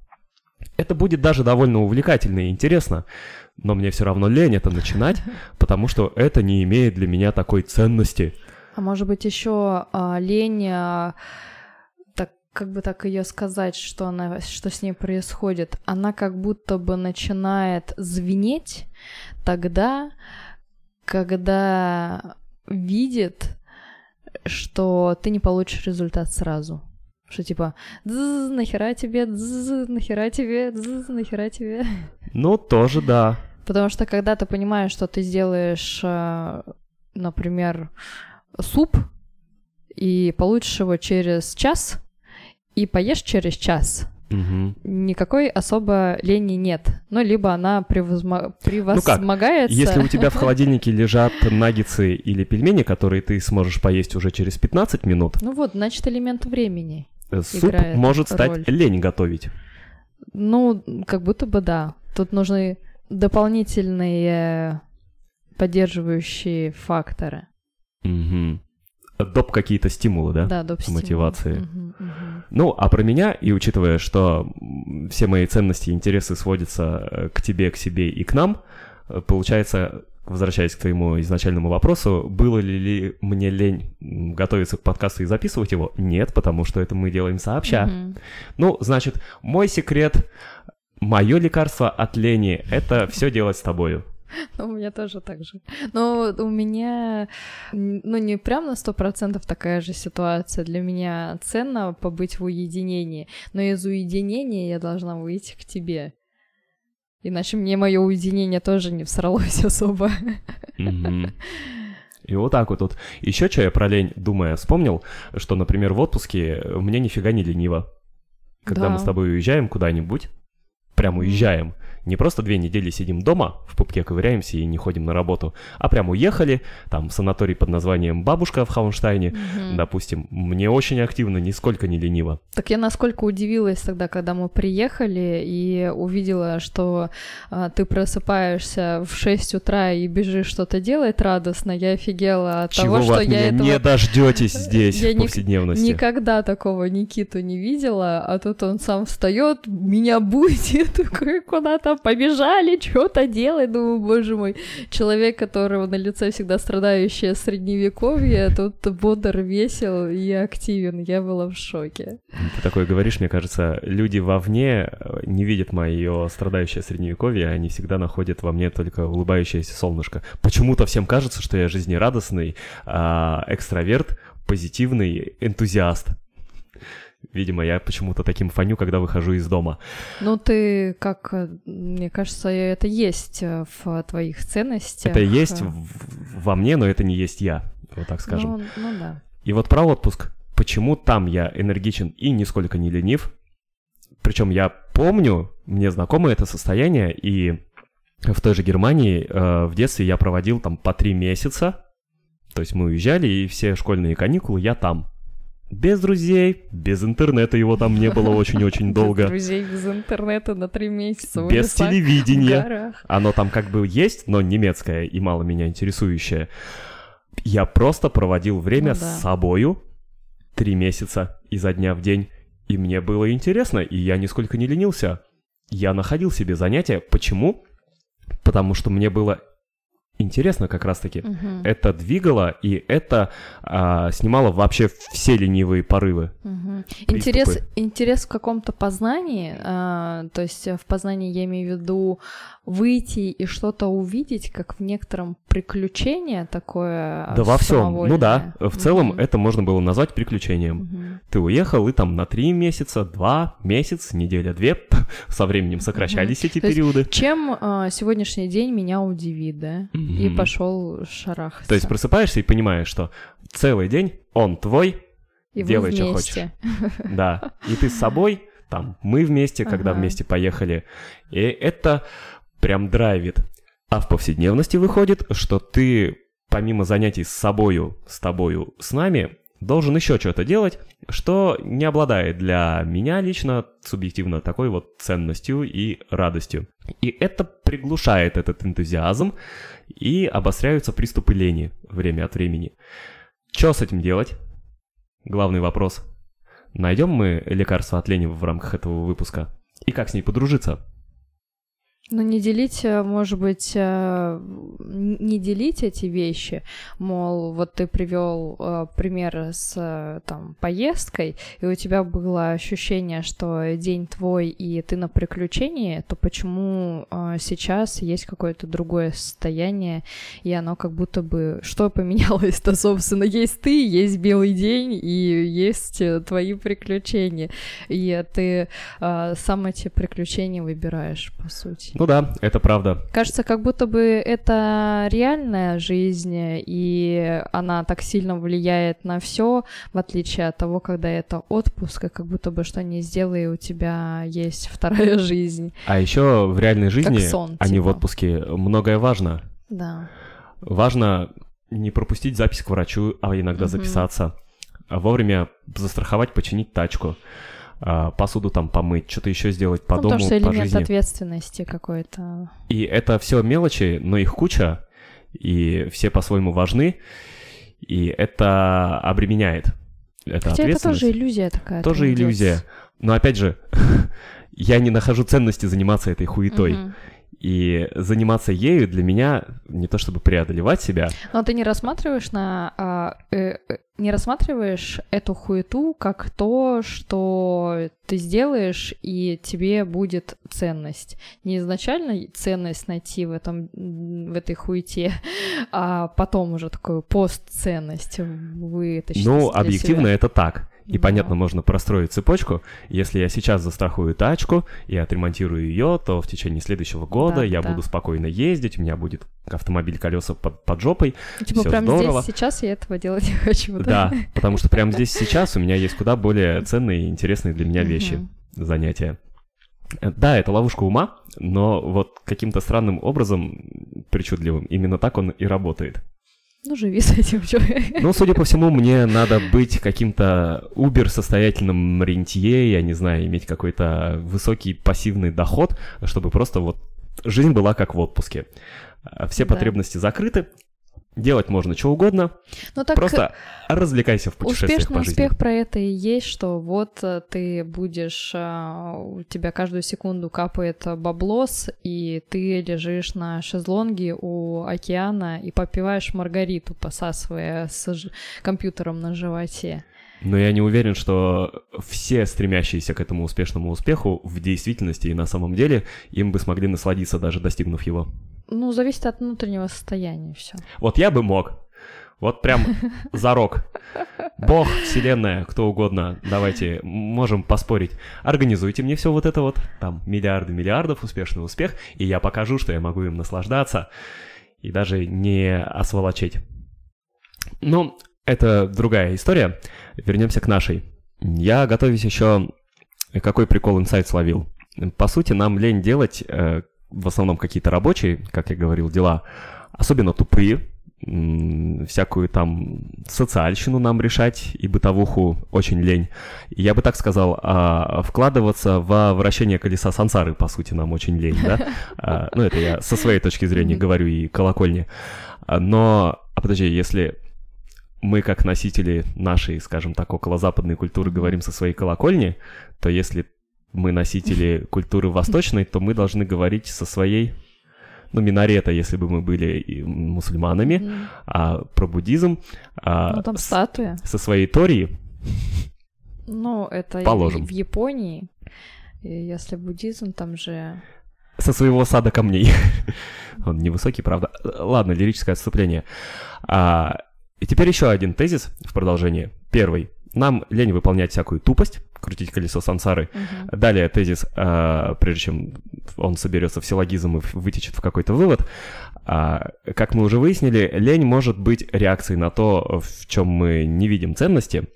Это будет даже довольно увлекательно и интересно, но мне все равно лень это начинать, [LAUGHS] потому что это не имеет для меня такой ценности. А может быть, еще лень, а, так как бы так ее сказать, что она, что с ней происходит, она как будто бы начинает звенеть тогда, когда видит, что ты не получишь результат сразу. Что типа, «Дзз, нахера тебе, дзз, нахера тебе, дзз, нахера тебе. Ну, тоже да. Потому что когда ты понимаешь, что ты сделаешь, э, например, суп, и получишь его через час, и поешь через час, Мгм. никакой особо лени нет. Ну, либо она превозмо- превозмогается. Если у тебя в [LAUGHS] холодильнике лежат наггетсы или пельмени, которые ты сможешь поесть уже через 15 минут, Ну вот, значит, элемент времени. Суп может роль. стать лень готовить. Ну, как будто бы да. Тут нужны дополнительные поддерживающие факторы. Мгм. Доп какие-то стимулы, да? Да, доп. стимул. мотивации. Мгм, мгм. Ну, а про меня, и учитывая, что все мои ценности и интересы сводятся э, к тебе, к себе и к нам, э, получается, возвращаясь к твоему изначальному вопросу, было ли, ли мне лень готовиться к подкасту и записывать его? Нет, потому что это мы делаем сообща. Мгм. Ну, значит, мой секрет, мое лекарство от лени — это все делать с тобою. Ну, у меня тоже так же. Но у меня, ну, не прям на сто процентов такая же ситуация. Для меня ценно побыть в уединении, но из уединения я должна выйти к тебе. Иначе мне мое уединение тоже не всралось [LAUGHS] особо. И вот так вот тут. Еще что я про лень, думая, вспомнил, что, например, в отпуске мне нифига не лениво. Когда Да. мы с тобой уезжаем куда-нибудь, прям уезжаем, не просто две недели сидим дома, в пупке ковыряемся и не ходим на работу, а прям уехали, там, в санаторий под названием «Бабушка» в Хаунштайне, допустим, мне очень активно, нисколько не лениво. Так я насколько удивилась тогда, когда мы приехали и увидела, что а, ты просыпаешься в 6 утра и бежишь что-то делать радостно. Я офигела от Чего того, что от я этого не [LAUGHS] дождетесь здесь, Я в ник- повседневности? никогда такого Никиту не видела, а тут он сам встает, меня будет, [LAUGHS] такой куда-то побежали, что-то делай, думаю, боже мой, человек, которого на лице всегда страдающее средневековье, тут бодр, весел и активен, я была в шоке. Ты такое говоришь, мне кажется, люди вовне э, не видят мое страдающее средневековье, они всегда находят во мне только улыбающееся солнышко. Почему-то всем кажется, что я жизнерадостный, а, экстраверт, позитивный, энтузиаст. Видимо, я почему-то таким фаню, когда выхожу из дома. Ну, ты, как, э, мне кажется, это есть э, в твоих ценностях. Это есть во мне, но это не есть я, вот так скажем. Ну, ну да. И вот про отпуск. Почему там я энергичен и нисколько не ленив? Причем я помню, мне знакомо это состояние, и в той же Германии э, в детстве я проводил там по три месяца. То есть мы уезжали, и все школьные каникулы я там. Без друзей, без интернета его там не было очень-очень Без долго. друзей, без интернета на три месяца. Без лесах, телевидения. Оно там как бы есть, но немецкое и мало меня интересующее. Я просто проводил время Ну да. с собою три месяца изо дня в день, и мне было интересно, и я нисколько не ленился. Я находил себе занятия. Почему? Потому что мне было интересно как раз-таки. Мгм, Это двигало, и это а, снимало вообще все ленивые порывы. приступы. Интерес, интерес в каком-то познании, а, то есть э, в познании я имею в виду выйти и что-то увидеть, как в некотором приключение такое. Да во всем. Ну да, в целом Мгм, это можно было назвать приключением. мгм. Ты уехал, и там на три месяца, два, месяц, неделя, две, [LAUGHS] со временем сокращались эти То есть периоды. Чем а, сегодняшний день меня удивит, да? И Мгм. пошел шарахаться. То есть просыпаешься и понимаешь, что целый день он твой, и делай, что вместе. [LAUGHS] да, и ты с собой, там, мы вместе, когда Ага. вместе поехали, и это прям драйвит. А в повседневности выходит, что ты помимо занятий с собою, с тобою, с нами, должен еще что-то делать, что не обладает для меня лично субъективно такой вот ценностью и радостью. И это приглушает этот энтузиазм, и обостряются приступы лени время от времени. Что с этим делать? Главный вопрос. Найдем мы лекарство от лени в рамках этого выпуска? И как с ней подружиться? Ну, не делить, э, может быть, э, не делить эти вещи, мол, вот ты привел э, пример с там поездкой, и у тебя было ощущение, что день твой и ты на приключении, то почему сейчас есть какое-то другое состояние, и оно как будто бы что поменялось-то, [LAUGHS] собственно, есть ты, есть белый день и есть твои приключения, и ты сам эти приключения выбираешь, по сути. Ну да, это правда. Кажется, как будто бы это реальная жизнь, и она так сильно влияет на все, в отличие от того, когда это отпуск, и как будто бы что не сделай, у тебя есть [LAUGHS] вторая жизнь. А еще в реальной жизни, сон, а не в типа. отпуске, многое важно. Да. Важно не пропустить запись к врачу, а иногда Мгм. записаться. А вовремя застраховать, починить тачку. А, посуду там помыть, что-то еще сделать по ну, дому, что по элемент жизни. ответственности какой-то. И это все мелочи, но их куча, и все по-своему важны, и это обременяет. Это Хотя это тоже иллюзия такая. Тоже иллюзия. Но опять же, [LAUGHS] я не нахожу ценности заниматься этой хуетой. Мгм. И заниматься ею для меня не то чтобы преодолевать себя. Но ты не рассматриваешь на а, э, э, не рассматриваешь эту хуету как то, что ты сделаешь, и тебе будет ценность. Не изначально ценность найти в этом в этой хуете, а потом уже такую постценность вытащить. Ну, объективно себя. это так. И Да. понятно, можно простроить цепочку. Если я сейчас застрахую тачку и отремонтирую ее, то в течение следующего года Да, я да. буду спокойно ездить, у меня будет автомобиль колеса под, под жопой. Типа всё прям здорово. здесь сейчас я этого делать [LAUGHS] не хочу. Да, потому что прямо здесь сейчас у меня есть куда более [LAUGHS] ценные и интересные для меня вещи, занятия. Э, Да, это ловушка ума, но вот каким-то странным образом, причудливым, именно так он и работает. Ну, живи с этим, чё. Ну, судя по всему, мне надо быть каким-то убер состоятельным рентье, я не знаю, иметь какой-то высокий пассивный доход, чтобы просто вот жизнь была как в отпуске. Все Да. потребности закрыты, делать можно что угодно, Ну, так просто развлекайся в путешествиях Успешный по жизни. успех про это и есть, что вот э, ты будешь, а, у тебя каждую секунду капает э, баблос, и ты лежишь на шезлонге у океана и попиваешь маргариту, посасывая с ж- компьютером на животе. Но я не уверен, что все стремящиеся к этому успешному успеху в действительности и на самом деле им бы смогли насладиться, даже достигнув его. Ну, зависит от внутреннего состояния все. Вот я бы мог. Вот прям [LAUGHS] зарок. Бог, вселенная, кто угодно, давайте, можем поспорить. Организуйте мне все вот это вот, там, миллиарды миллиардов, успешный успех, и я покажу, что я могу им наслаждаться и даже не осволочить. Ну, это другая история. Вернемся к нашей. Я, готовясь еще, какой прикол инсайт словил. По сути, нам лень делать э, в основном какие-то рабочие, как я говорил, дела, особенно тупые, всякую там социальщину нам решать и бытовуху очень лень. Я бы так сказал, а, вкладываться во вращение колеса сансары, по сути, нам очень лень, да? [LAUGHS] А, Ну, это я со своей точки зрения говорю и колокольни. Но, а подожди, если мы как носители нашей, скажем так, околозападной культуры говорим со своей колокольни, то если мы носители культуры восточной, то мы должны говорить со своей, ну, минарета, если бы мы были мусульманами, Мгм. а про буддизм, а Ну, там с- статуя. со своей Тории, Ну, это Положим. в Японии. Если буддизм, там же... со своего сада камней. [LAUGHS] Он невысокий, правда. Ладно, лирическое отступление. А, и теперь еще один тезис в продолжение. Первый. Нам лень выполнять всякую тупость, крутить колесо сансары. Мгм. Далее тезис, а, прежде чем он соберется в силлогизм и вытечет в какой-то вывод, а, как мы уже выяснили, лень может быть реакцией на то, в чем мы не видим ценности.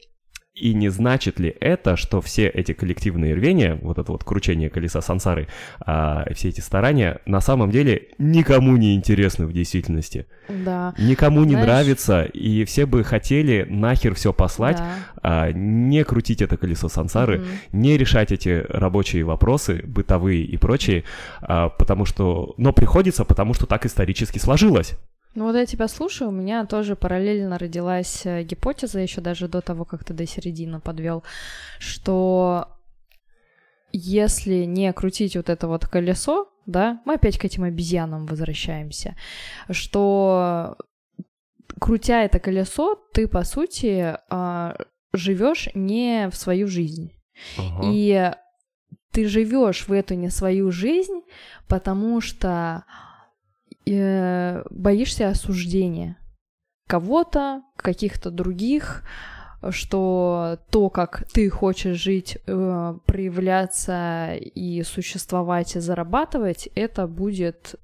И не значит ли это, что все эти коллективные рвения, вот это вот кручение колеса сансары, а, все эти старания на самом деле никому не интересны в действительности. Да. Никому не Знаешь- нравится, и все бы хотели нахер все послать, да. а, не крутить это колесо сансары, Мгм. не решать эти рабочие вопросы, бытовые и прочие, а, потому что... Но приходится, потому что так исторически сложилось. Ну вот я тебя слушаю, у меня тоже параллельно родилась э, гипотеза еще даже до того, как ты до середины подвел, что если не крутить вот это вот колесо, да, мы опять к этим обезьянам возвращаемся, что крутя это колесо, ты по сути живешь не в свою жизнь. И ты живешь в эту не свою жизнь, потому что э, боишься осуждения кого-то, каких-то других, что то, как ты хочешь жить, э, проявляться и существовать и зарабатывать, это будет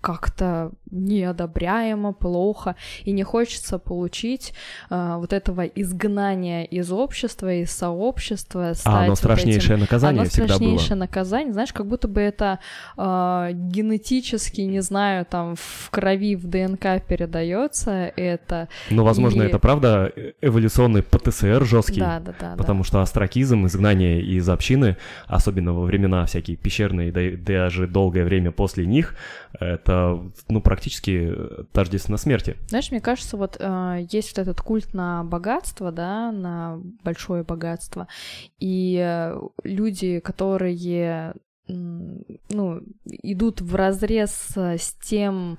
как-то неодобряемо, плохо, и не хочется получить э, вот этого изгнания из общества, из сообщества. А, стать оно вот страшнейшее этим... наказание Оно всегда страшнейшее было. наказание, знаешь, как будто бы это э, генетически, не знаю, там в крови, в ДНК передается это. Но, возможно, и- это правда э, эволюционный ПТСР жесткий. Да, да, да. Потому что астракизм, изгнание из общины, особенно во времена всякие пещерные, да даже долгое время после них, это, ну, практически э, тождественно смерти. Знаешь, мне кажется, вот э, есть вот этот культ на богатство, да, на большое богатство, и э, люди, которые ну, идут в разрез с тем,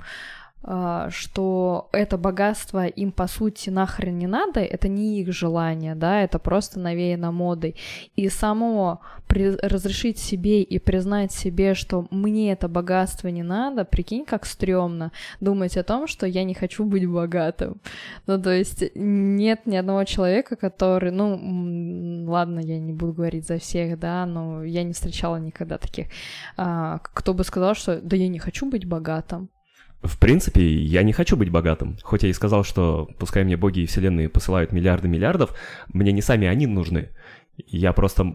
что это богатство им по сути нахрен не надо, это не их желание, да, это просто навеяно модой. И само при- разрешить себе и признать себе, что мне это богатство не надо, прикинь, как стрёмно думать о том, что я не хочу быть богатым. Ну, то есть нет ни одного человека, который, ну, ладно, я не буду говорить за всех, да, но я не встречала никогда таких, а, кто бы сказал, что да я не хочу быть богатым. В принципе, я не хочу быть богатым. Хоть я и сказал, что пускай мне боги и вселенные посылают миллиарды миллиардов, мне не сами они нужны. Я просто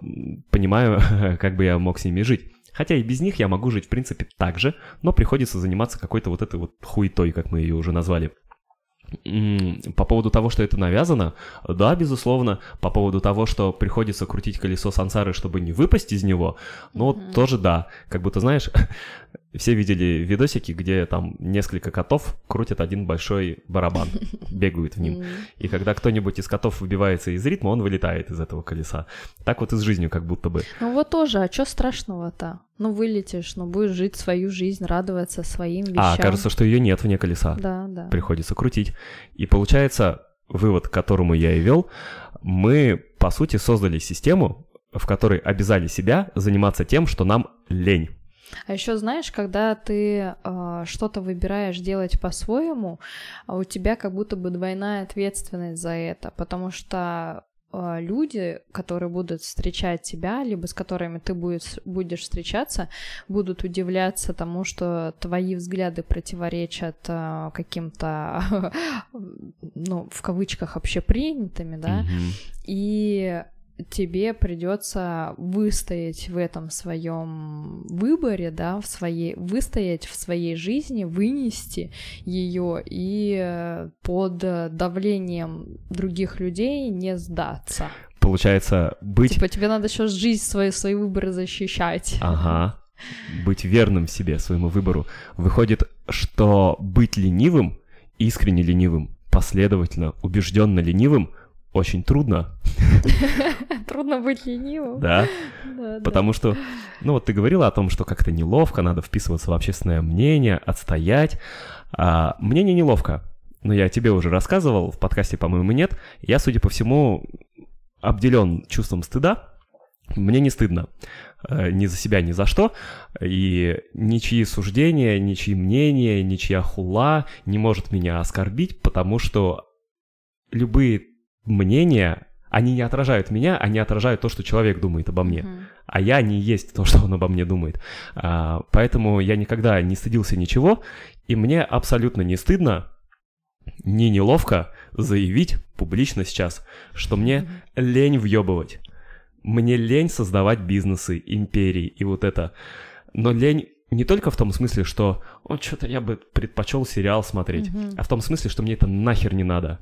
понимаю, [LAUGHS] как бы я мог с ними жить. Хотя и без них я могу жить, в принципе, так же, но приходится заниматься какой-то вот этой вот хуетой, как мы ее уже назвали. По поводу того, что это навязано, да, безусловно. По поводу того, что приходится крутить колесо сансары, чтобы не выпасть из него, ну, вот Мгм. тоже да. Как будто, знаешь, [LAUGHS] все видели видосики, где там несколько котов крутят один большой барабан, [LAUGHS] бегают в ним. И когда кто-нибудь из котов выбивается из ритма, он вылетает из этого колеса. Так вот и с жизнью как будто бы. Ну вот тоже, а что страшного-то? Ну вылетишь, ну будешь жить свою жизнь, радоваться своим вещам. А, кажется, что ее нет вне колеса. Да, да. приходится крутить. И получается, вывод, к которому я и вел, мы, по сути, создали систему, в которой обязали себя заниматься тем, что нам лень. А еще знаешь, когда ты э, что-то выбираешь делать по-своему, а у тебя как будто бы двойная ответственность за это, потому что э, люди, которые будут встречать тебя, либо с которыми ты будешь, будешь встречаться, будут удивляться тому, что твои взгляды противоречат э, каким-то, [LAUGHS] ну, в кавычках, общепринятыми, да, Мгм. и тебе придется выстоять в этом своем выборе, да, в своей выстоять в своей жизни, вынести ее и под давлением других людей не сдаться. Получается, быть... Типа тебе надо еще жизнь свою, свои выборы защищать. Ага. Быть верным себе, своему выбору. Выходит, что быть ленивым, искренне ленивым, последовательно, убежденно ленивым очень трудно, [LAUGHS] Трудно быть ленивым. да? Да, да. Потому что, ну вот ты говорила о том, что как-то неловко, надо вписываться в общественное мнение, отстоять. А, мне не неловко, но я тебе уже рассказывал, в подкасте, по-моему, нет. Я, судя по всему, обделен чувством стыда. Мне не стыдно э, ни за себя, ни за что. И ничьи суждения, ничьи мнения, ничья хула не может меня оскорбить, потому что любые мнения, они не отражают меня, они отражают то, что человек думает обо мне Мгм. а я не есть то, [LAUGHS] что он обо мне думает. А, поэтому я никогда не стыдился ничего, и мне абсолютно не стыдно, не неловко заявить публично сейчас, что мне лень въебывать. Мне лень создавать бизнесы, империи и вот это. Но лень не только в том смысле, что «О, что-то я бы предпочел сериал смотреть», Мгм. а в том смысле, что мне это нахер не надо.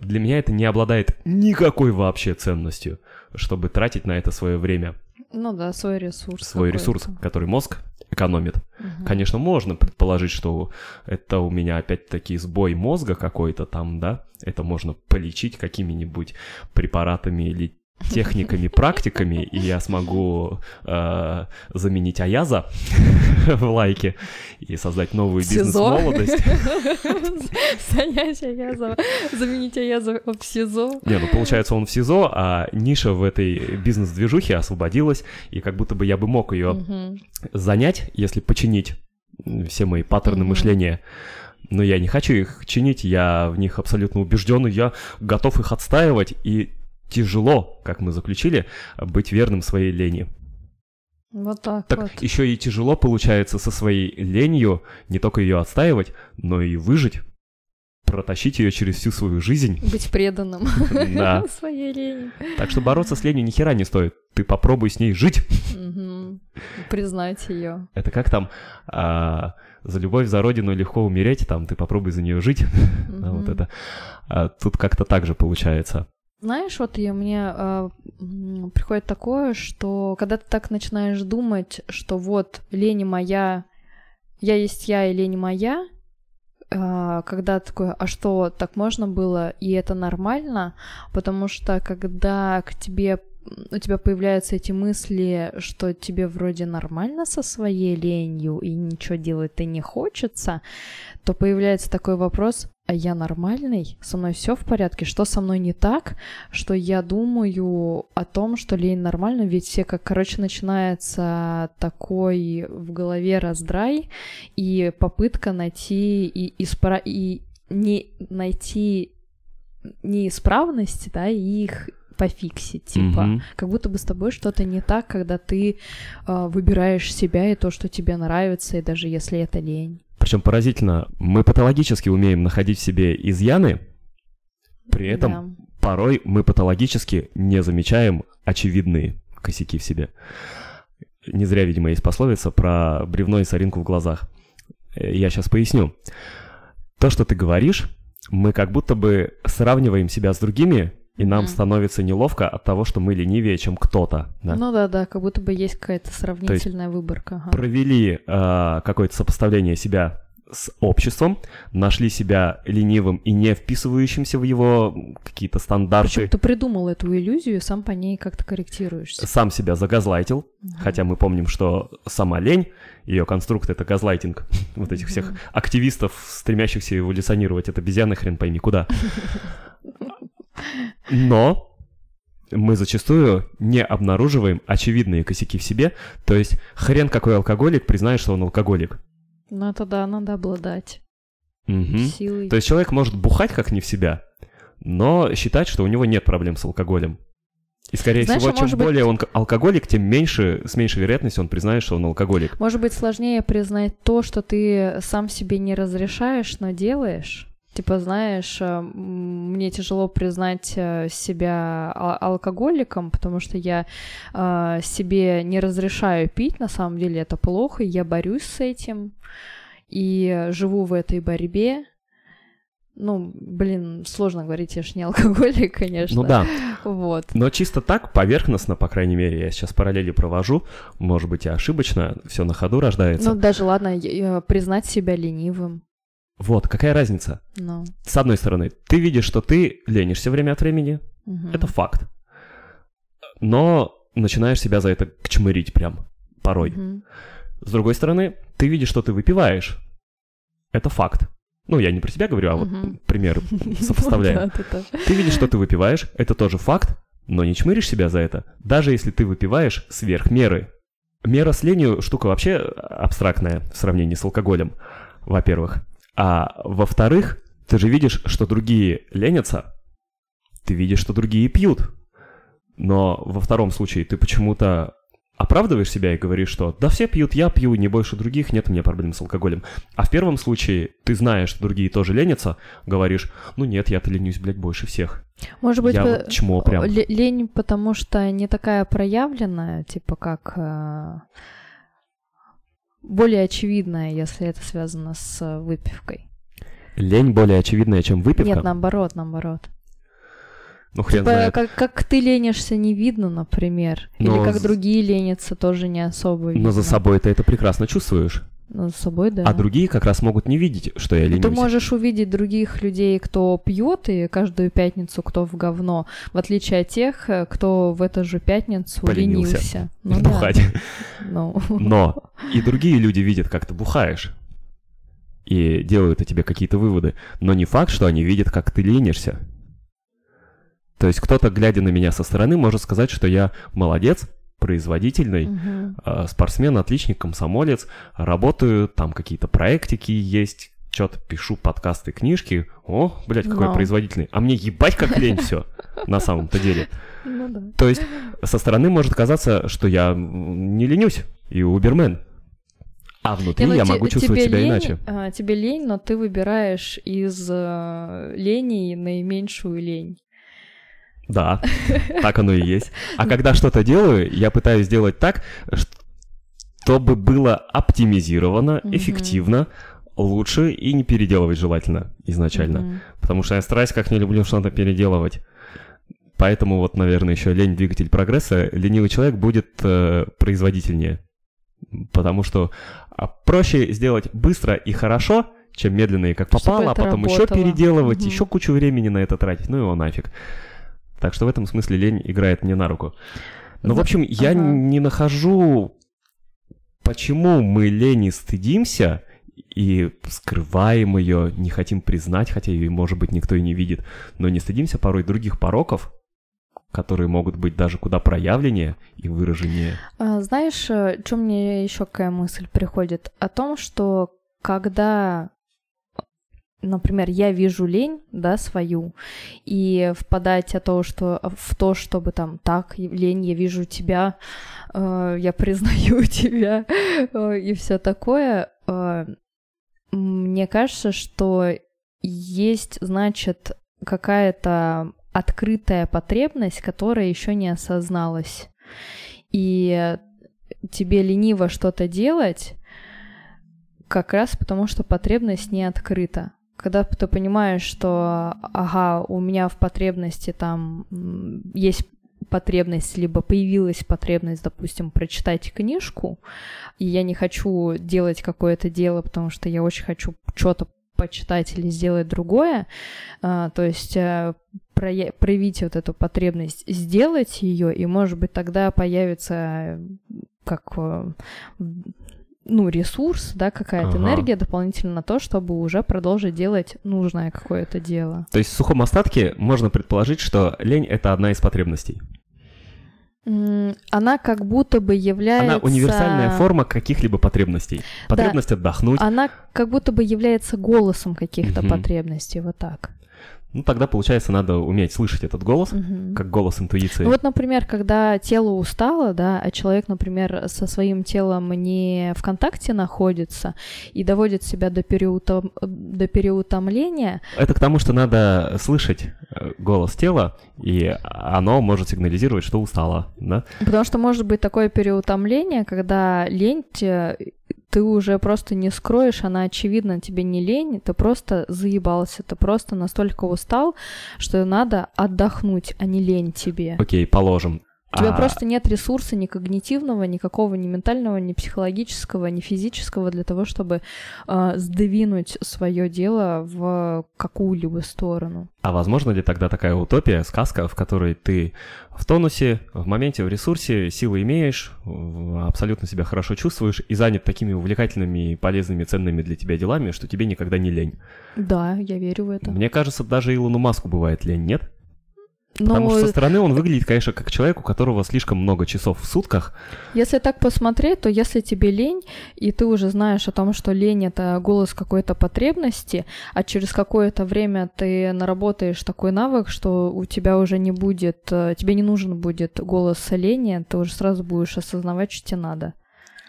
Для меня это не обладает никакой вообще ценностью, чтобы тратить на это свое время Ну да, свой ресурс. свой ресурс, который мозг экономит. Мгм. Конечно, можно предположить, что это у меня опять-таки сбой мозга какой-то там, да? Это можно полечить какими-нибудь препаратами или техниками, практиками, и я смогу э, заменить Аяза [LAUGHS] в лайке и создать новую бизнес-молодость. [LAUGHS] Занять Аязова, заменить Аязова в СИЗО. Не, ну получается он в СИЗО, а ниша в этой бизнес-движухе освободилась, и как будто бы я бы мог ее занять, если починить все мои паттерны мышления. Но я не хочу их чинить, я в них абсолютно убежден, и я готов их отстаивать, и тяжело, как мы заключили, быть верным своей лени. Вот так, Так вот. еще и тяжело получается со своей ленью не только ее отстаивать, но и выжить, протащить ее через всю свою жизнь. Быть преданным [LAUGHS] Да. [LAUGHS] своей лени. Так что бороться с ленью ни хера не стоит. Ты попробуй с ней жить. Мгм. Признать ее. Это как там а, за любовь, за родину легко умереть, там ты попробуй за нее жить. [LAUGHS] Вот это. А, тут как-то так же получается. Знаешь, вот и мне э, приходит такое, что когда ты так начинаешь думать, что вот лень моя, я есть я и лень моя, а, когда такое, а что, так можно было, и это нормально, потому что когда к тебе у тебя появляются эти мысли, что тебе вроде нормально со своей ленью и ничего делать-то не хочется, то появляется такой вопрос, а я нормальный? Со мной все в порядке? Что со мной не так? Что я думаю о том, что лень нормально? Ведь все как, короче, начинается такой в голове раздрай и попытка найти и, испра... и не найти неисправности, да, и их пофиксить, типа, mm-hmm. как будто бы с тобой что-то не так, когда ты э, выбираешь себя и то, что тебе нравится, и даже если это лень. Причем поразительно, мы патологически умеем находить в себе изъяны, при этом да. порой мы патологически не замечаем очевидные косяки в себе. Не зря, видимо, есть пословица про бревно и соринку в глазах. Э, я сейчас поясню. То, что ты говоришь, мы как будто бы сравниваем себя с другими и нам mm. становится неловко от того, что мы ленивее, чем кто-то. Да? Ну да, да, как будто бы есть какая-то сравнительная есть выборка. Ага. Провели э, какое-то сопоставление себя с обществом, нашли себя ленивым и не вписывающимся в его какие-то стандарты. Причем ты придумал эту иллюзию, сам по ней как-то корректируешься. Сам себя загазлайтил, угу. хотя мы помним, что сама лень, ее конструкт — это газлайтинг [LAUGHS] вот этих всех активистов, стремящихся эволюционировать от обезьяны хрен пойми куда. [LAUGHS] Но мы зачастую не обнаруживаем очевидные косяки в себе, то есть хрен какой алкоголик признает, что он алкоголик. Ну это да, надо обладать угу. силой. То есть человек может бухать как не в себя, но считать, что у него нет проблем с алкоголем. И, скорее Знаешь, всего, а чем более быть... он алкоголик, тем меньше, с меньшей вероятностью он признает, что он алкоголик. Может быть, сложнее признать то, что ты сам себе не разрешаешь, но делаешь? Типа, знаешь, э, мне тяжело признать э, себя алкоголиком, потому что я э, себе не разрешаю пить, на самом деле это плохо, я борюсь с этим и живу в этой борьбе. Ну, блин, сложно говорить, я ж не алкоголик, [LAUGHS] конечно. Ну да. Вот. Но чисто так, поверхностно, по крайней мере, я сейчас параллели провожу, может быть, и ошибочно, все на ходу рождается. Ну, даже ладно, признать себя ленивым. Вот, какая разница? No. С одной стороны, ты видишь, что ты ленишься время от времени, uh-huh. это факт. Но начинаешь себя за это кчмырить прям, порой. Uh-huh. С другой стороны, ты видишь, что ты выпиваешь, это факт. Ну, я не про себя говорю, а вот uh-huh. пример [LAUGHS] сопоставляем. Ты видишь, что ты выпиваешь, это тоже факт, но не чмыришь себя за это, даже если ты выпиваешь сверх меры. Мера с ленью штука вообще абстрактная в сравнении с алкоголем, во-первых. А во-вторых, ты же видишь, что другие ленятся, ты видишь, что другие пьют. Но во втором случае ты почему-то оправдываешь себя и говоришь, что да все пьют, я пью, не больше других, нет у меня проблем с алкоголем. А в первом случае ты знаешь, что другие тоже ленятся, говоришь, ну нет, я-то ленюсь, блядь, больше всех. Может быть, я вот чмо прям. лень, потому что не такая проявленная, типа как э, более очевидная, если это связано с э, выпивкой. Лень более очевидная, чем выпивка? Нет, наоборот, наоборот. Ну, хрен типа, знает. Как, как ты ленишься, не видно, например. Но Или как другие ленятся, тоже не особо видно. Но за собой ты это прекрасно чувствуешь. Ну, с собой, да. А другие как раз могут не видеть, что я ленюсь. Ты можешь увидеть других людей, кто пьет, и каждую пятницу кто в говно, в отличие от тех, кто в эту же пятницу Поленился. ленился. Ну, Бухать. Да. Ну. Но и другие люди видят, как ты бухаешь, и делают о тебе какие-то выводы, но не факт, что они видят, как ты ленишься. То есть кто-то, глядя на меня со стороны, может сказать, что я молодец, производительный, угу. спортсмен, отличник, комсомолец, работаю, там какие-то проектики есть, что-то пишу, подкасты, книжки. О, блядь, какой Но. производительный. А мне ебать как лень все на самом-то деле. Ну, да. То есть со стороны может казаться, что я не ленюсь и убермен. А внутри ну, я могу чувствовать себя лень, иначе. А, тебе лень, но ты выбираешь из э, леней наименьшую лень. Да, [LAUGHS] так оно и есть. А когда что-то делаю, я пытаюсь сделать так, чтобы было оптимизировано, эффективно, лучше и не переделывать желательно изначально. Потому что я стараюсь как не люблю что-то переделывать. Поэтому вот, наверное, еще лень двигатель прогресса. Ленивый человек будет э, производительнее. Потому что а, проще сделать быстро и хорошо, чем медленно и как попало, а потом еще работало. переделывать, Мгм. еще кучу времени на это тратить, ну его нафиг. Так что в этом смысле лень играет мне на руку. Ну, в За- общем, я ага. не нахожу, почему мы лени стыдимся и скрываем ее, не хотим признать, хотя ее, может быть, никто и не видит, но не стыдимся порой других пороков, которые могут быть даже куда проявленнее и выраженнее. А, Знаешь, что мне еще какая мысль приходит? О том, что когда, например, я вижу лень, да, свою, и впадать о то, что, в то, чтобы там, так, лень, я вижу тебя, э, я признаю [LAUGHS] тебя, э, и все такое, э, мне кажется, что есть, значит, какая-то открытая потребность, которая еще не осозналась. И тебе лениво что-то делать, как раз потому, что потребность не открыта. Когда ты понимаешь, что, ага, у меня в потребности там есть потребность, либо появилась потребность, допустим, прочитать книжку, и я не хочу делать какое-то дело, потому что я очень хочу что-то почитать или сделать другое, а, то есть э, проя- проявить вот эту потребность, сделать ее, и, может быть, тогда появится э, как э, ну, ресурс, да, какая-то Ага. энергия дополнительно на то, чтобы уже продолжить делать нужное какое-то дело. То есть в сухом остатке можно предположить, что лень — это одна из потребностей. Она как будто бы является... Она универсальная форма каких-либо потребностей. Потребность отдохнуть. Она как будто бы является голосом каких-то Мгм. потребностей, вот так. Ну, тогда, получается, надо уметь слышать этот голос, Мгм. как голос интуиции. Ну вот, например, когда тело устало, да, а человек, например, со своим телом не в контакте находится и доводит себя до, переутом... до переутомления, Это к тому, что надо слышать э, голос тела, и оно может сигнализировать, что устало, да? потому что может быть такое переутомление, когда лень те- ты уже просто не скроешь, она очевидно тебе не лень, ты просто заебался, ты просто настолько устал, что надо отдохнуть, а не лень тебе. Окей, положим. У тебя А, просто нет ресурса ни когнитивного, никакого ни ментального, ни психологического, ни физического для того, чтобы э, сдвинуть свое дело в какую-либо сторону. А возможно ли тогда такая утопия, сказка, в которой ты в тонусе, в моменте, в ресурсе, силы имеешь, абсолютно себя хорошо чувствуешь и занят такими увлекательными, полезными, ценными для тебя делами, что тебе никогда не лень? Да, я верю в это. Мне кажется, даже Илону Маску бывает лень, нет? Но Потому что со стороны он выглядит, конечно, как человек, у которого слишком много часов в сутках. если так посмотреть, то если тебе лень, и ты уже знаешь о том, что лень это голос какой-то потребности, а через какое-то время ты наработаешь такой навык, что у тебя уже не будет, э, тебе не нужен будет голос лени, ты уже сразу будешь осознавать, что тебе надо.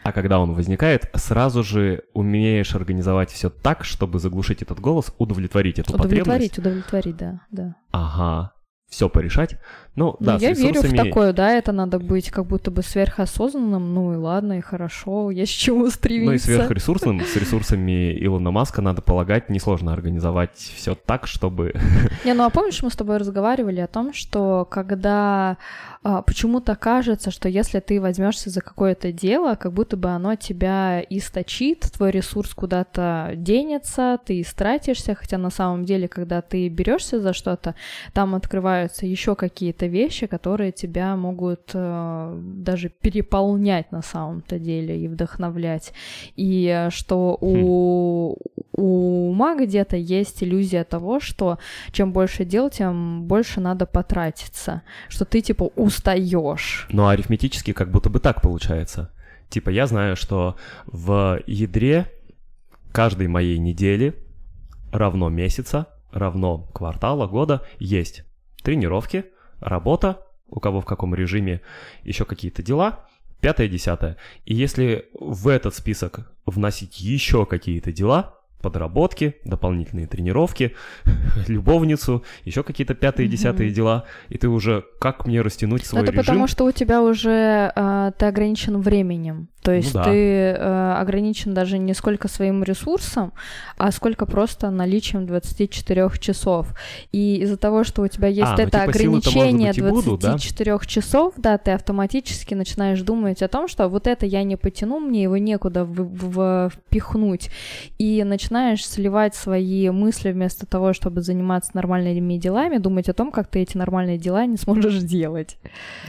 А когда он возникает, сразу же умеешь организовать все так, чтобы заглушить этот голос, удовлетворить эту Удовлетворить, потребность. удовлетворить, да, да. Ага, все порешать. Ну, да, Ну, с я верю в такое, да, это надо быть как будто бы сверхосознанным, ну и ладно, и хорошо, есть к чему стремиться. Ну и сверхресурсным, с ресурсами Илона Маска, надо полагать, несложно организовать все так, чтобы... [LAUGHS] Не, ну а помнишь, мы с тобой разговаривали о том, что когда а, почему-то кажется, что если ты возьмешься за какое-то дело, как будто бы оно тебя источит, твой ресурс куда-то денется, ты истратишься, хотя на самом деле, когда ты берешься за что-то, там открываются еще какие-то вещи, которые тебя могут э, даже переполнять на самом-то деле и вдохновлять. И э, что у, у ума где-то есть иллюзия того, что чем больше дел, тем больше надо потратиться, что ты типа устаешь. Но арифметически как будто бы так получается. Типа я знаю, что в ядре каждой моей недели равно месяца, равно квартала, года есть тренировки, работа, у кого в каком режиме, еще какие-то дела, пятое, десятое. И если в этот список вносить еще какие-то дела, подработки, дополнительные тренировки, [LAUGHS] любовницу, еще какие-то пятые, десятые дела, и ты уже как мне растянуть свой это режим? потому, что у тебя уже а, ты ограничен временем. То есть Ну да. ты э, ограничен даже не сколько своим ресурсом, а сколько просто наличием 24 часов. И из-за того, что у тебя есть А, ну, это типа, силы-то, может ограничение быть, и будут, да? 24 часов, да, ты автоматически начинаешь думать о том, что вот это я не потяну, мне его некуда в- в- впихнуть. И начинаешь сливать свои мысли вместо того, чтобы заниматься нормальными делами, думать о том, как ты эти нормальные дела не сможешь сделать.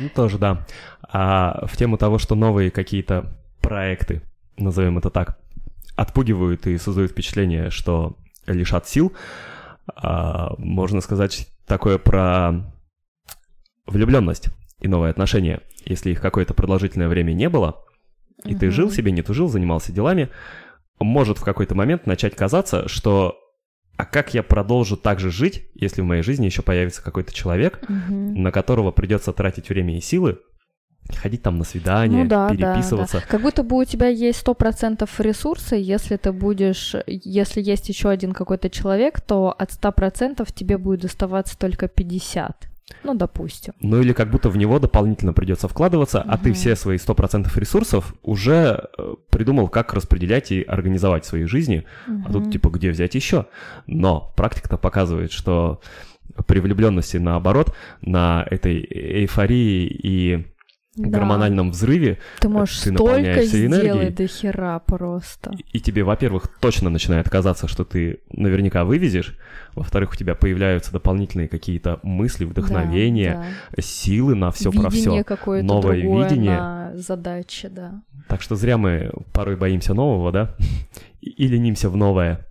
Ну, тоже, да. А в тему того, что новые какие-то проекты, назовем это так, отпугивают и создают впечатление, что лишат сил, а, можно сказать такое про влюбленность и новые отношения. Если их какое-то продолжительное время не было, и ты Мгм. жил себе, не тужил, занимался делами, может в какой-то момент начать казаться, что а как я продолжу так же жить, если в моей жизни еще появится какой-то человек, Мгм. на которого придется тратить время и силы, ходить там на свидания, Ну да, да, переписываться. да. Как будто бы у тебя есть сто процентов ресурсы, если ты будешь, если есть еще один какой-то человек, то от ста процентов тебе будет оставаться только 50. Ну, допустим. Ну или как будто в него дополнительно придется вкладываться, а ты все свои 100% ресурсов уже э, придумал, как распределять и организовать свои жизни, а тут типа где взять еще? Но практика-то показывает, что при влюбленности наоборот, на этой эйфории и Да. гормональном взрыве Ты можешь ты столько сделать до хера просто. И тебе, во-первых, точно начинает казаться, что ты наверняка вывезешь, во-вторых, у тебя появляются дополнительные какие-то мысли, вдохновения, Да, силы на да. все про все. Новое видение. на задачи, да. Так что зря мы порой боимся нового, да? [LAUGHS] И, и ленимся в новое.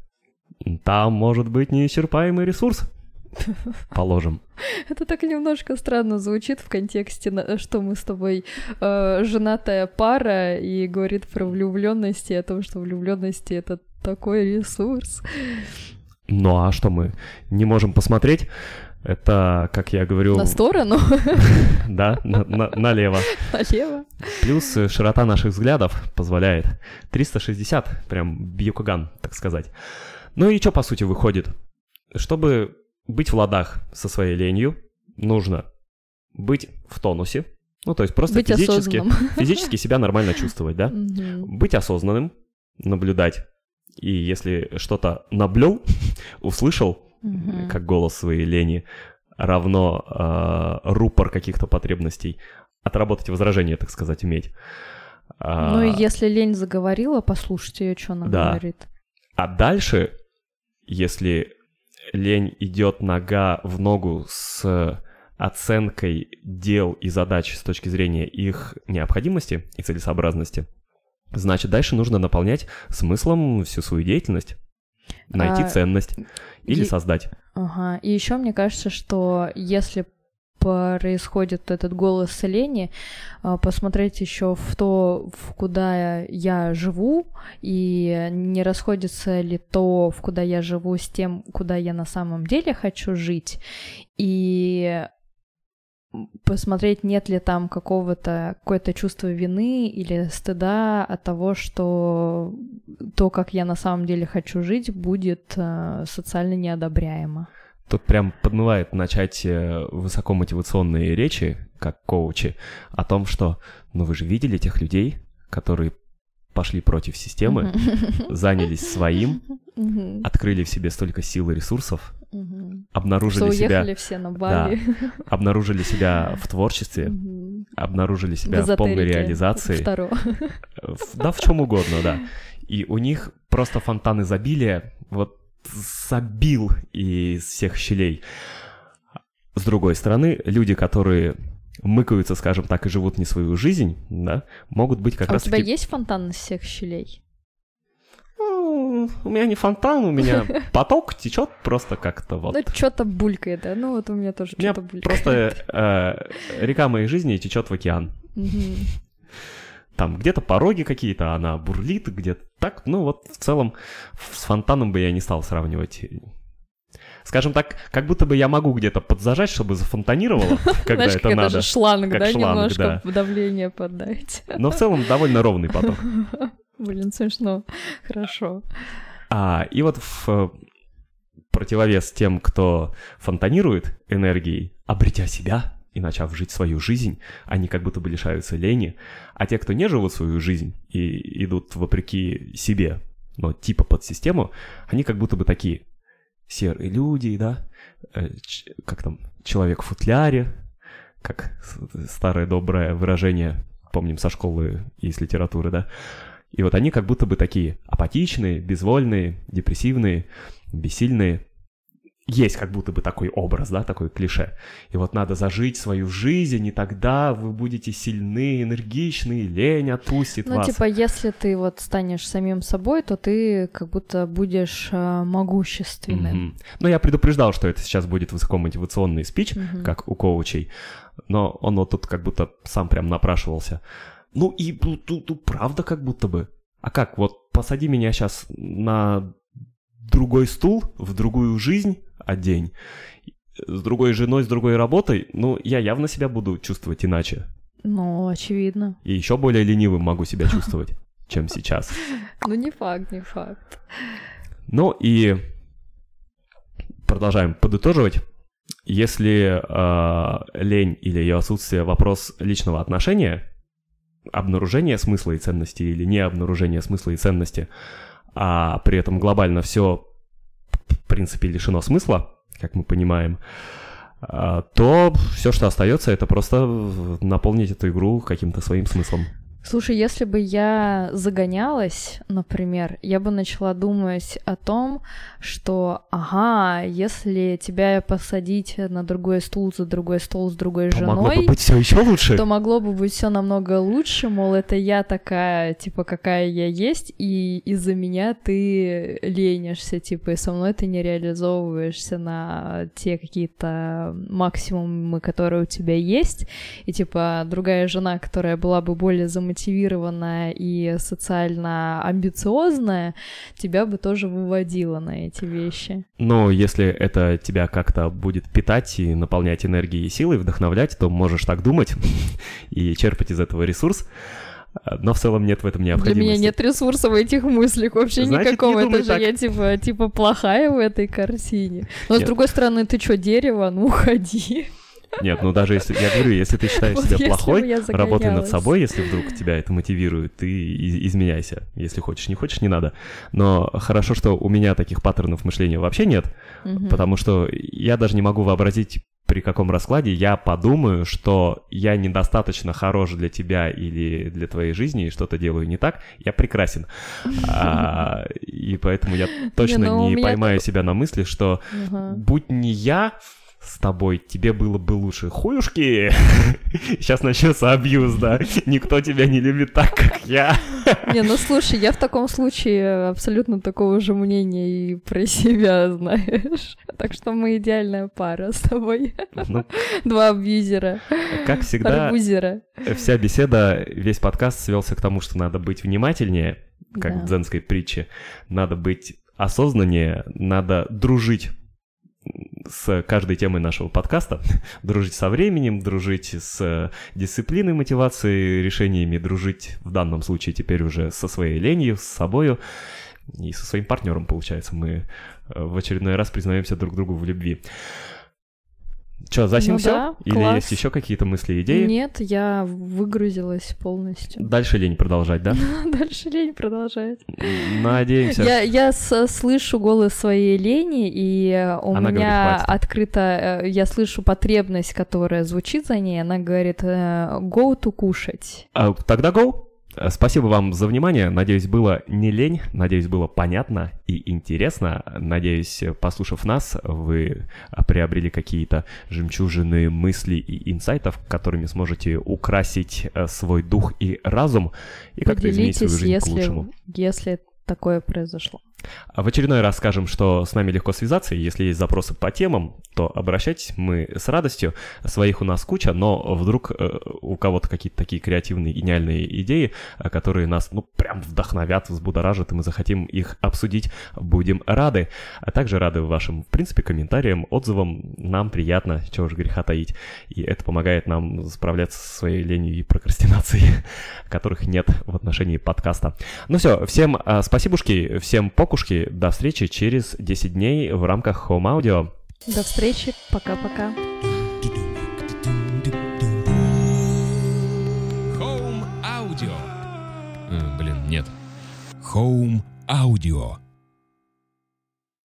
Там может быть неисчерпаемый ресурс. [LAUGHS] Положим. Это так немножко странно звучит в контексте, что мы с тобой э, женатая пара и говорит про влюбленность и о том, что влюбленности это такой ресурс. Ну а что мы не можем посмотреть? Это, как я говорю, На сторону, [LAUGHS] да, на- на- налево. налево. Плюс э, широта наших взглядов позволяет 360, прям бьюкаган, так сказать. Ну и что, по сути, выходит? Чтобы быть в ладах со своей ленью, нужно быть в тонусе, ну то есть просто Быть физически, осознанным. [LAUGHS] физически себя нормально чувствовать, да? Мгм. Быть осознанным, наблюдать. И если что-то наблел, [LAUGHS] услышал, Мгм. как голос своей лени, равно э, рупор каких-то потребностей, отработать возражение, так сказать, уметь. А, Ну и если лень заговорила, послушайте ее, что она Да. говорит. а дальше, если лень идет нога в ногу с оценкой дел и задач с точки зрения их необходимости и целесообразности, значит, дальше нужно наполнять смыслом всю свою деятельность, найти А, ценность или е- создать. Ага. И еще мне кажется, что если происходит этот голос лени, а, посмотреть еще в то, в куда я живу, и не расходится ли то, в куда я живу, с тем, куда я на самом деле хочу жить, и посмотреть, нет ли там какого-то какое-то чувство вины или стыда от того, что то, как я на самом деле хочу жить, будет э, социально неодобряемо. Тут прям подмывает начать э, высокомотивационные речи, как коучи, о том, что, ну вы же видели тех людей, которые пошли против системы, занялись своим, открыли в себе столько сил и ресурсов, обнаружили Что себя, все на Бали. обнаружили себя в творчестве, обнаружили В себя в полной эзотерике. реализации, Второ. в- да в чем угодно, да. И у них просто фонтан изобилия вот забил из всех щелей. С другой стороны, люди, которые мыкаются, скажем так, и живут не свою жизнь, да, могут быть как А у раз тебя таки... есть фонтан из всех щелей? «Ну, У меня не фонтан, у меня [LAUGHS] поток течет просто как-то вот. Ну, что-то булькает, да? Ну, вот у меня тоже У что-то булькает. просто э, река моей жизни течет в океан. Там где-то пороги какие-то, она бурлит, где-то так. Ну вот в целом с фонтаном бы я не стал сравнивать. Скажем так, как будто бы я могу где-то подзажать, чтобы зафонтанировало, [LAUGHS] когда Знаешь, это как надо. же шланг, Как да, шланг, немножко да. давление подать. Но в целом довольно ровный поток. [LAUGHS] Блин, смешно. Хорошо. А, и вот в э, противовес тем, кто фонтанирует энергией, обретя себя, и начав жить свою жизнь, они как будто бы лишаются лени, а те, кто не живут свою жизнь и идут вопреки себе, но типа под систему, они как будто бы такие серые люди, да, э, как там, человек в футляре, как старое доброе выражение, помним со школы и из литературы, да, и вот они как будто бы такие апатичные, безвольные, депрессивные, бессильные. Есть как будто бы такой образ, да, такой клише. И вот надо зажить свою жизнь, и тогда вы будете сильны, энергичны, лень отпустит ну, вас. Ну, типа, если ты вот станешь самим собой, то ты как будто будешь э, могущественным. Mm-hmm. Ну, я предупреждал, что это сейчас будет высокомотивационный спич, mm-hmm. как у коучей, но он вот тут как будто сам прям напрашивался. Ну и тут, тут правда как будто бы. А как, вот посади меня сейчас на другой стул, в другую жизнь одень, с другой женой, с другой работой, ну, я явно себя буду чувствовать иначе. Ну, очевидно. И еще более ленивым могу себя чувствовать, [LAUGHS] чем сейчас. Ну, не факт, не факт. Ну и продолжаем подытоживать. Если э, лень или ее отсутствие вопрос личного отношения, обнаружение смысла и ценности или не обнаружение смысла и ценности, а при этом глобально все, в принципе, лишено смысла, как мы понимаем, а, то все, что остается, это просто наполнить эту игру каким-то своим смыслом. Слушай, если бы я загонялась, например, я бы начала думать о том, что, ага, если тебя посадить на другой стул за другой стол с другой то женой, могло бы быть все еще лучше. То могло бы быть все намного лучше, мол, это я такая, типа, какая я есть, и из-за меня ты ленишься, типа, и со мной ты не реализовываешься на те какие-то максимумы, которые у тебя есть, и типа другая жена, которая была бы более замучена мотивированная и социально амбициозная, тебя бы тоже выводила на эти вещи. Но если это тебя как-то будет питать и наполнять энергией и силой, вдохновлять, то можешь так думать [LAUGHS] и черпать из этого ресурс. Но в целом нет в этом необходимости. Для меня нет ресурса в этих мыслях вообще Значит, никакого. Это же так. я типа, типа плохая в этой картине. Но нет. с другой стороны, ты что, дерево? Ну, уходи. Нет, ну даже если, я говорю, если ты считаешь вот себя плохой, работай над собой, если вдруг тебя это мотивирует, ты изменяйся. Если хочешь, не хочешь, не надо. Но хорошо, что у меня таких паттернов мышления вообще нет, угу. потому что я даже не могу вообразить, при каком раскладе я подумаю, что я недостаточно хорош для тебя или для твоей жизни, и что-то делаю не так, я прекрасен. А, и поэтому я [LAUGHS] точно не, ну, не поймаю себя на мысли, что угу. будь не я, с тобой, тебе было бы лучше. Хуюшки! [LAUGHS] Сейчас начнется абьюз, да? Никто тебя не любит так, как я. Не, ну слушай, я в таком случае абсолютно такого же мнения и про себя, знаешь. Так что мы идеальная пара с тобой. Ну, Два абьюзера. Как всегда, Арбузера. вся беседа, весь подкаст свелся к тому, что надо быть внимательнее, как да. в дзенской притче. Надо быть осознаннее, надо дружить с каждой темой нашего подкаста, [LAUGHS] дружить со временем, дружить с дисциплиной мотивацией, решениями, дружить в данном случае теперь уже со своей ленью, с собою и со своим партнером, получается. Мы э, в очередной раз признаемся друг другу в любви. Что, за ну, все? Да, Или класс. есть еще какие-то мысли, идеи? Нет, я выгрузилась полностью. Дальше лень продолжать, да? [LAUGHS] Дальше лень продолжать. Надеемся. Я, я слышу голос своей лени, и у она меня говорит, открыта, э, я слышу потребность, которая звучит за ней, она говорит э, «go to кушать». А, тогда go. Э, спасибо вам за внимание. Надеюсь, было не лень, надеюсь, было понятно и интересно. Надеюсь, послушав нас, вы приобрели какие-то жемчужины мыслей и инсайтов, которыми сможете украсить э, свой дух и разум и как-то изменить свою жизнь если, к лучшему. Если такое произошло. В очередной раз скажем, что с нами легко связаться, если есть запросы по темам, то обращайтесь, мы с радостью. Своих у нас куча, но вдруг э, у кого-то какие-то такие креативные, гениальные идеи, э, которые нас, ну, прям вдохновят, взбудоражат, и мы захотим их обсудить, будем рады. А также рады вашим, в принципе, комментариям, отзывам. Нам приятно, чего же греха таить. И это помогает нам справляться со своей ленью и прокрастинацией, [LAUGHS] которых нет в отношении подкаста. Ну все, всем э, спасибушки, всем макушки. До встречи через 10 дней в рамках Home Audio. До встречи. Пока-пока. Home Audio. Э, блин, нет. Home Audio.